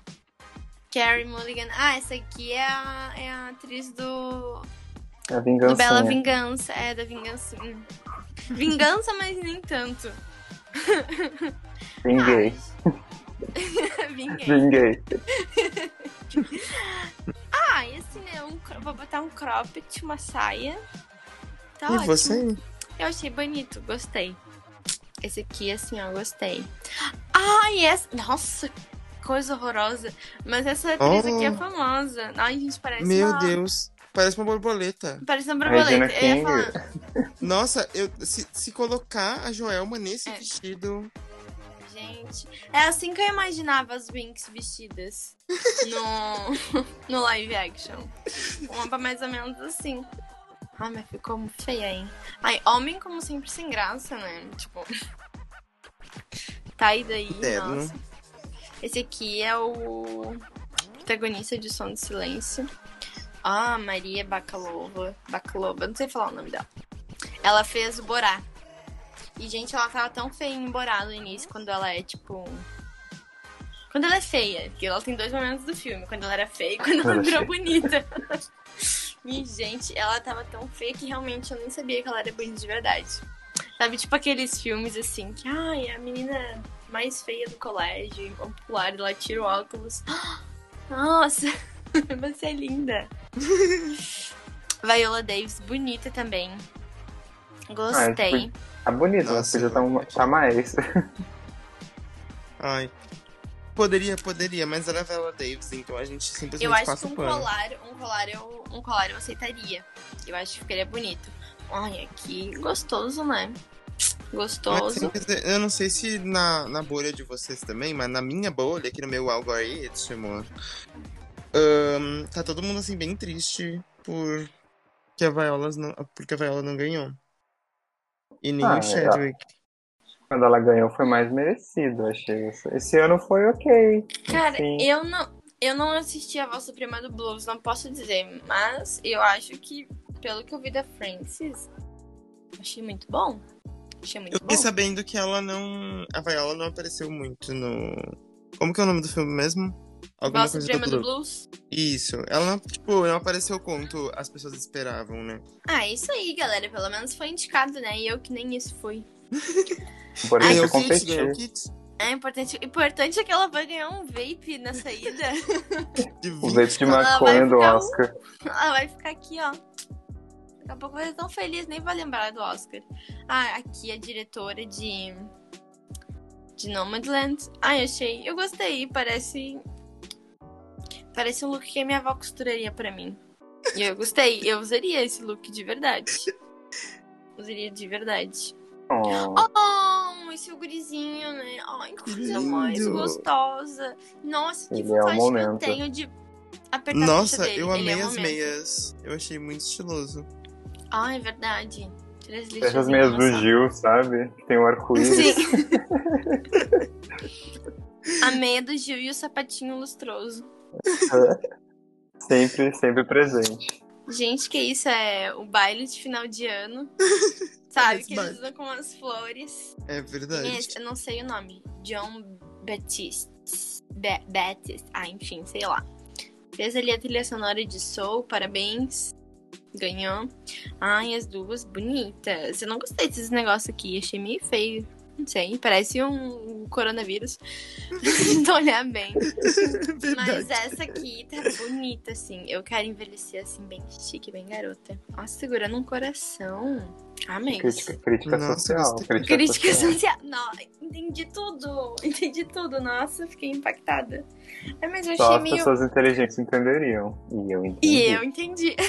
Carrie Mulligan. Ah, essa aqui é a, é a atriz do A vingança. Do Bela Vingança. É, da vingança. Vingança, mas nem tanto. Vinguei. [laughs] Vinguei. Vinguei. Ah, e assim, né? Um, vou botar um cropped, uma saia. Tá e ótimo. você? Eu achei bonito, gostei. Esse aqui, assim, ó, gostei. Ai, essa. Nossa, coisa horrorosa. Mas essa atriz aqui é Oh. famosa. Ai, gente, parece Meu uma... Deus. Parece uma borboleta. Parece uma borboleta. Eu falar. Nossa, eu, se, se colocar a Joelma nesse É. vestido. Gente, é assim que eu imaginava as Winx vestidas no, [laughs] no live action. Uma mais ou menos assim. Ai, mas ficou muito feia, hein? Ai, homem como sempre sem graça, né? Tipo. [laughs] Tá aí daí, Eterno. nossa. Esse aqui é o protagonista de Som do Silêncio. Ah, Maria Bakalova. Bakalova, não sei falar o nome dela. Ela fez o Borá. E, gente, ela tava tão feia em Borá no início, quando ela é, tipo... Quando ela é feia, porque ela tem dois momentos do filme. Quando ela era feia e quando ela Ela é virou feia. bonita. [laughs] e, gente, ela tava tão feia que realmente eu nem sabia que ela era bonita de verdade. Sabe, tipo aqueles filmes, assim, que, ai, a menina mais feia do colégio, popular, ela tira o óculos. [gasps] Nossa, [laughs] você é linda. Viola Davis, bonita também. Gostei. Tá bonito, mas Nossa, podia tá, uma, tá mais. Ai. Poderia, poderia, mas era a Viola Davis, então a gente simplesmente Eu acho que passa um colar, um colar eu, um colar eu aceitaria. Eu acho que ficaria bonito. Ai, aqui, gostoso, né? Mas, Gostoso. dizer, eu não sei se na, na bolha de vocês também, mas na minha bolha, aqui no meu algoritmo, ahn, tá todo mundo assim bem triste por que a Viola não, porque a Viola não ganhou. E nem Ah, o Chadwick. Quando ela ganhou foi mais merecido, achei. Esse ano foi ok. Cara, Sim. eu não, eu não assisti a Voz Suprema do Blues, não posso dizer, mas eu acho que, pelo que eu vi da Francis, achei muito bom. Achei muito Eu fiquei bom. sabendo que ela não. A Viola não apareceu muito no. Como que é o nome do filme mesmo? Alguma Voz coisa Suprema do do Blue. Blues. Isso. Ela não, tipo, não apareceu quanto as pessoas esperavam, né? Ah, isso aí, galera. Pelo menos foi indicado, né? E eu que nem isso fui. Importante Ganhou é o kit, competir. o kit. É importante, importante é que ela vai ganhar um vape na saída. O 20 leite de maconha do ficar um- Oscar. Ela vai ficar aqui, ó. Daqui a pouco vai ser tão feliz, nem vai lembrar do Oscar. Ah, aqui a diretora de. De Nomadland. Ah, eu achei. Eu gostei. Parece. Parece um look que a minha avó costuraria pra mim. E eu gostei. Eu usaria esse look de verdade. Usaria de verdade. Oh, Oh, esse gurizinho, né? Ai, que coisa mais gostosa. Nossa, que Ele é vontade que eu tenho de apertar Nossa, dele. eu é amei o as momento. meias. Eu achei muito estiloso. Ah, é verdade. Essas meias do Gil, sabe? Que tem o arco-íris. Sim. [laughs] a meia do Gil e o sapatinho lustroso. [laughs] sempre, sempre presente. Gente, que isso? É o baile de final de ano. [laughs] Sabe? Que eles usam com as flores. É verdade. esse? Eu não sei o nome. John Baptiste. Ba Baptiste. Ah, enfim, sei lá. Fez ali a trilha sonora de Soul, parabéns. Ganhou. Ai, as duas bonitas. Eu não gostei desses negócios aqui, achei meio feio. Não sei, parece um coronavírus. [laughs] Não olhar bem. Mas essa aqui tá bonita, assim. Eu quero envelhecer assim, bem chique, bem garota. Nossa, segurando um coração. Amém. Crítica, crítica Nossa, social. Crítica, Crítica social. social. Não, entendi tudo. Entendi tudo. Nossa, fiquei impactada. É, mas eu Só achei as meio. pessoas inteligentes entenderiam. E eu entendi. E eu entendi. [laughs]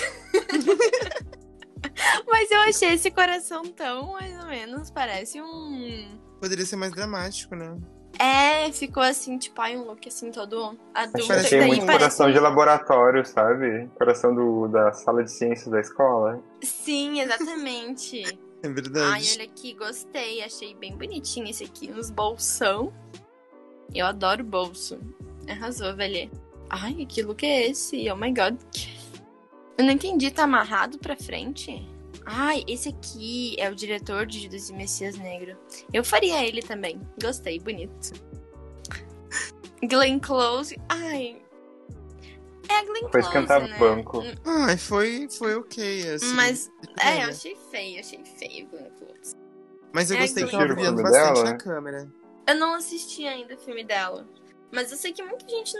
mas eu achei esse coração tão, mais ou menos, parece um. Poderia ser mais dramático, né? É, ficou assim, tipo, ai, um look assim todo adulto. Achei, achei daí muito parece- coração de laboratório, sabe? Coração do, da sala de ciências da escola. Sim, exatamente. [laughs] É Ai, verdade. olha aqui, gostei. Achei bem bonitinho esse aqui. Uns bolsão. Eu adoro bolso. Arrasou, velho. Ai, que look é esse? Oh my god. Eu não entendi, tá amarrado pra frente? Ai, esse aqui é o diretor de Judas e Messias Negro. Eu faria ele também. Gostei, bonito. Glenn Close. Ai. É a Glenn Foi Close, esquentar né? banco. Ai, foi, foi ok, assim. Mas, é, eu achei feio, achei feio Glenn Close. Mas eu É, gostei que ela brilhando bastante dela? na câmera. Eu não assisti ainda o filme dela. Mas eu sei que muita gente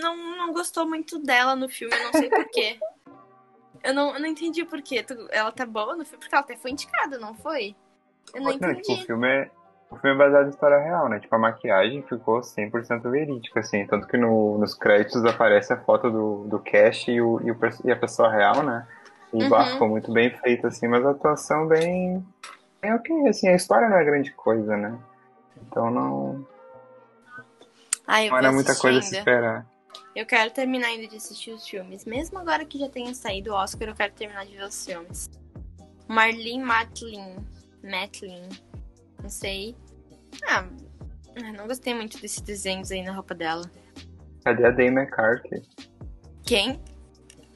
não, não gostou muito dela no filme, eu não sei porquê. [laughs] Eu não, eu não entendi o porquê. Ela tá boa no filme, porque ela até foi indicada, não foi? Eu não Não, tipo, o entendi. filme é. O filme é baseado em história real, né? Tipo, a maquiagem ficou 100% verídica, assim. Tanto que no- nos créditos aparece a foto do, do cast e, o, e, o e a pessoa real, né? E Uhum. bah, ficou muito bem feito, assim. Mas a atuação bem... Bem ok, assim. A história não é grande coisa, né? Então não, Ai, não era muita coisa a se esperar. Eu quero terminar ainda de assistir os filmes. Mesmo agora que já tenha saído o Oscar, eu quero terminar de ver os filmes. Marlene Matlin. Matlin. Não sei. Ah, não gostei muito desses desenhos aí na roupa dela. Cadê a Dame McCarthy? Quem?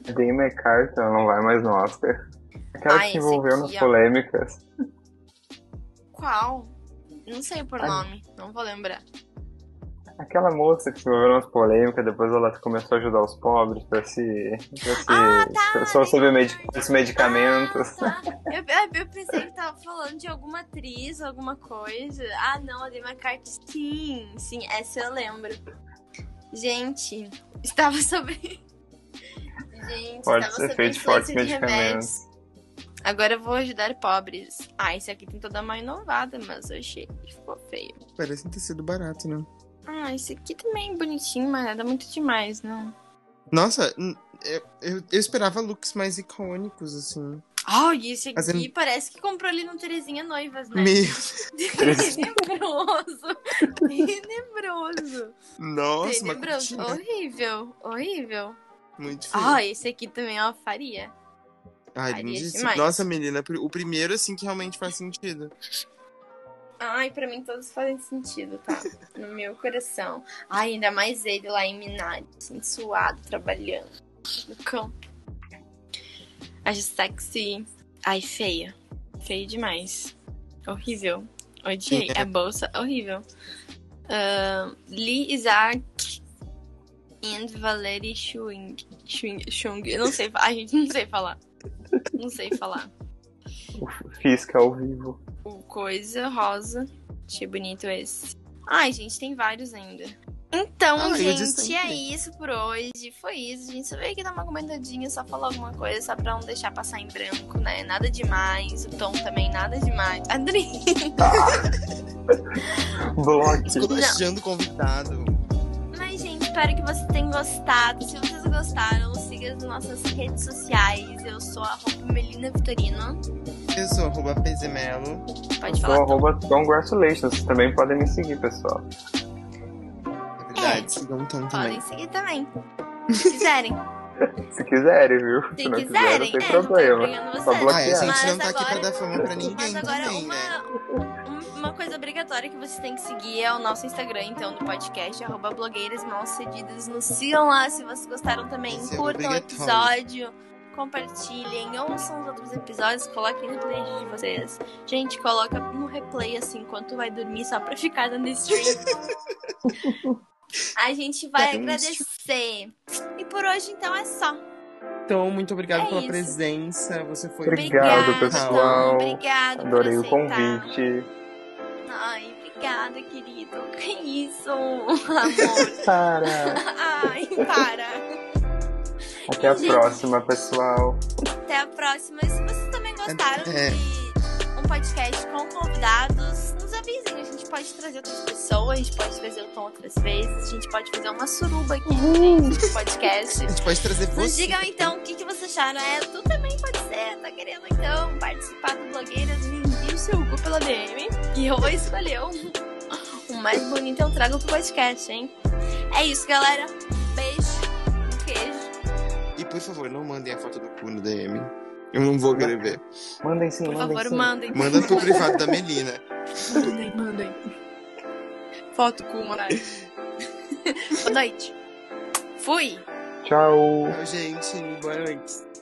A Dame McCarthy, ela não vai mais no Oscar. Aquela Ah, que se envolveu aqui, nas ó. polêmicas. Qual? Não sei por Ai. nome. Não vou lembrar. Aquela moça que se envolveu nas polêmicas, depois ela começou a ajudar os pobres pra se. pra se. Ah, tá, só sobre lembrei. medi- os medicamentos. Ah, tá. eu, eu- pensei que tava falando de alguma atriz, alguma coisa. Ah, não, a Demi McCarthy. Sim, sim, essa eu lembro. Gente, estava sobre. [laughs] Gente, Fortes estava influência fortes de medicamentos. remédios. Agora eu vou ajudar pobres. Ah, esse aqui tem toda uma inovada, mas eu achei que ficou feio. Parece ter sido barato, né? Ah, esse aqui também é bonitinho, mas nada muito demais, não. Nossa, eu, eu, eu esperava looks mais icônicos, assim. Ai, esse aqui Fazendo- parece que comprou ali no Terezinha Noivas, né? Meu, [laughs] Tenebroso. [laughs] Tenebroso. nossa, Tenebroso. Horrível. Horrível. muito feio. Ah, esse aqui também ó, faria. Ai, faria demais. Nossa, menina, o primeiro, assim, que realmente faz sentido. Ai, pra mim todos fazem sentido, tá? [laughs] No meu coração. Ai, ainda mais ele lá em Minari, assim, suado, trabalhando no campo. Acho sexy. Ai, feia. Feio demais. Horrível. Odiei. É. [laughs] A bolsa, horrível. Ahn, Lee Isaac and Valerie Schwing. Schwing, Schwing. Eu não sei falar. [laughs] Ai, gente, não sei falar. Não sei falar. Fisca ao vivo. O Coisa Rosa. Achei bonito esse. Ai, gente, tem vários ainda. Então, Ah, gente, é isso por hoje. Foi isso, gente. Só veio aqui dar uma comentadinha, só falar alguma coisa, só pra não deixar passar em branco, né? Nada demais. O tom também, nada demais. Adri. Bloque. [laughs] Esculachando o convidado. Mas, gente, espero que vocês tenham gostado. Se vocês gostaram, siga as nossas redes sociais. Eu sou a Melina Vitorino. Eu sou arroba Pezemelo. Pode Sou falar. arroba congratulations. Vocês também podem me seguir, pessoal. É verdade, sigam o Tom também. Podem seguir também. Se quiserem. [laughs] Se quiserem, viu? Se não quiserem, quiser, não tem é, não tô problema. Só vocês. bloquear. Ah, e a gente Mas não tá aqui agora- pra dar fama pra ninguém Mas agora, também, uma, né? um- uma coisa obrigatória que vocês têm que seguir é o nosso Instagram, então, do podcast, arroba blogueiras mal cedidas. Nos sigam lá se vocês gostaram também. Isso é Curtam o obrigatório. episódio, compartilhem, ouçam os outros episódios, coloquem no playlist de vocês. Gente, coloca no replay, assim, enquanto vai dormir, só pra ficar dando stream. [laughs] A gente vai É um agradecer. E por hoje, então, é só. Então, muito obrigado É pela isso. presença. Você foi Obrigado, Obrigada, pessoal. Obrigada Adorei o convite. Ai, obrigada, querido. Que isso, [laughs] amor. Para. Ai, para. Até a Gente. próxima, pessoal. Até a próxima. E se vocês também gostaram É. de um podcast com convidados, nos avisem. A gente pode trazer outras pessoas, a gente pode trazer o tom outras vezes, a gente pode fazer uma suruba aqui gente, no podcast. A gente pode trazer Nos você. digam então o que, que vocês acharam. É, tu também pode ser, tá querendo então participar do Blogueiras? Me envie o seu cu pela DM e eu vou escolher o, o [laughs] mais bonito eu trago pro podcast, hein? É isso, galera. Um beijo, um por favor, não mandem a foto do cu no DM. Eu não vou querer ver. Mandem sim, Por mandem favor, sim. mandem. Manda pro privado da Melina. Mandem, mandem. Foto com uma. [laughs] Boa noite. Fui. Tchau. Tchau, gente. Boa noite.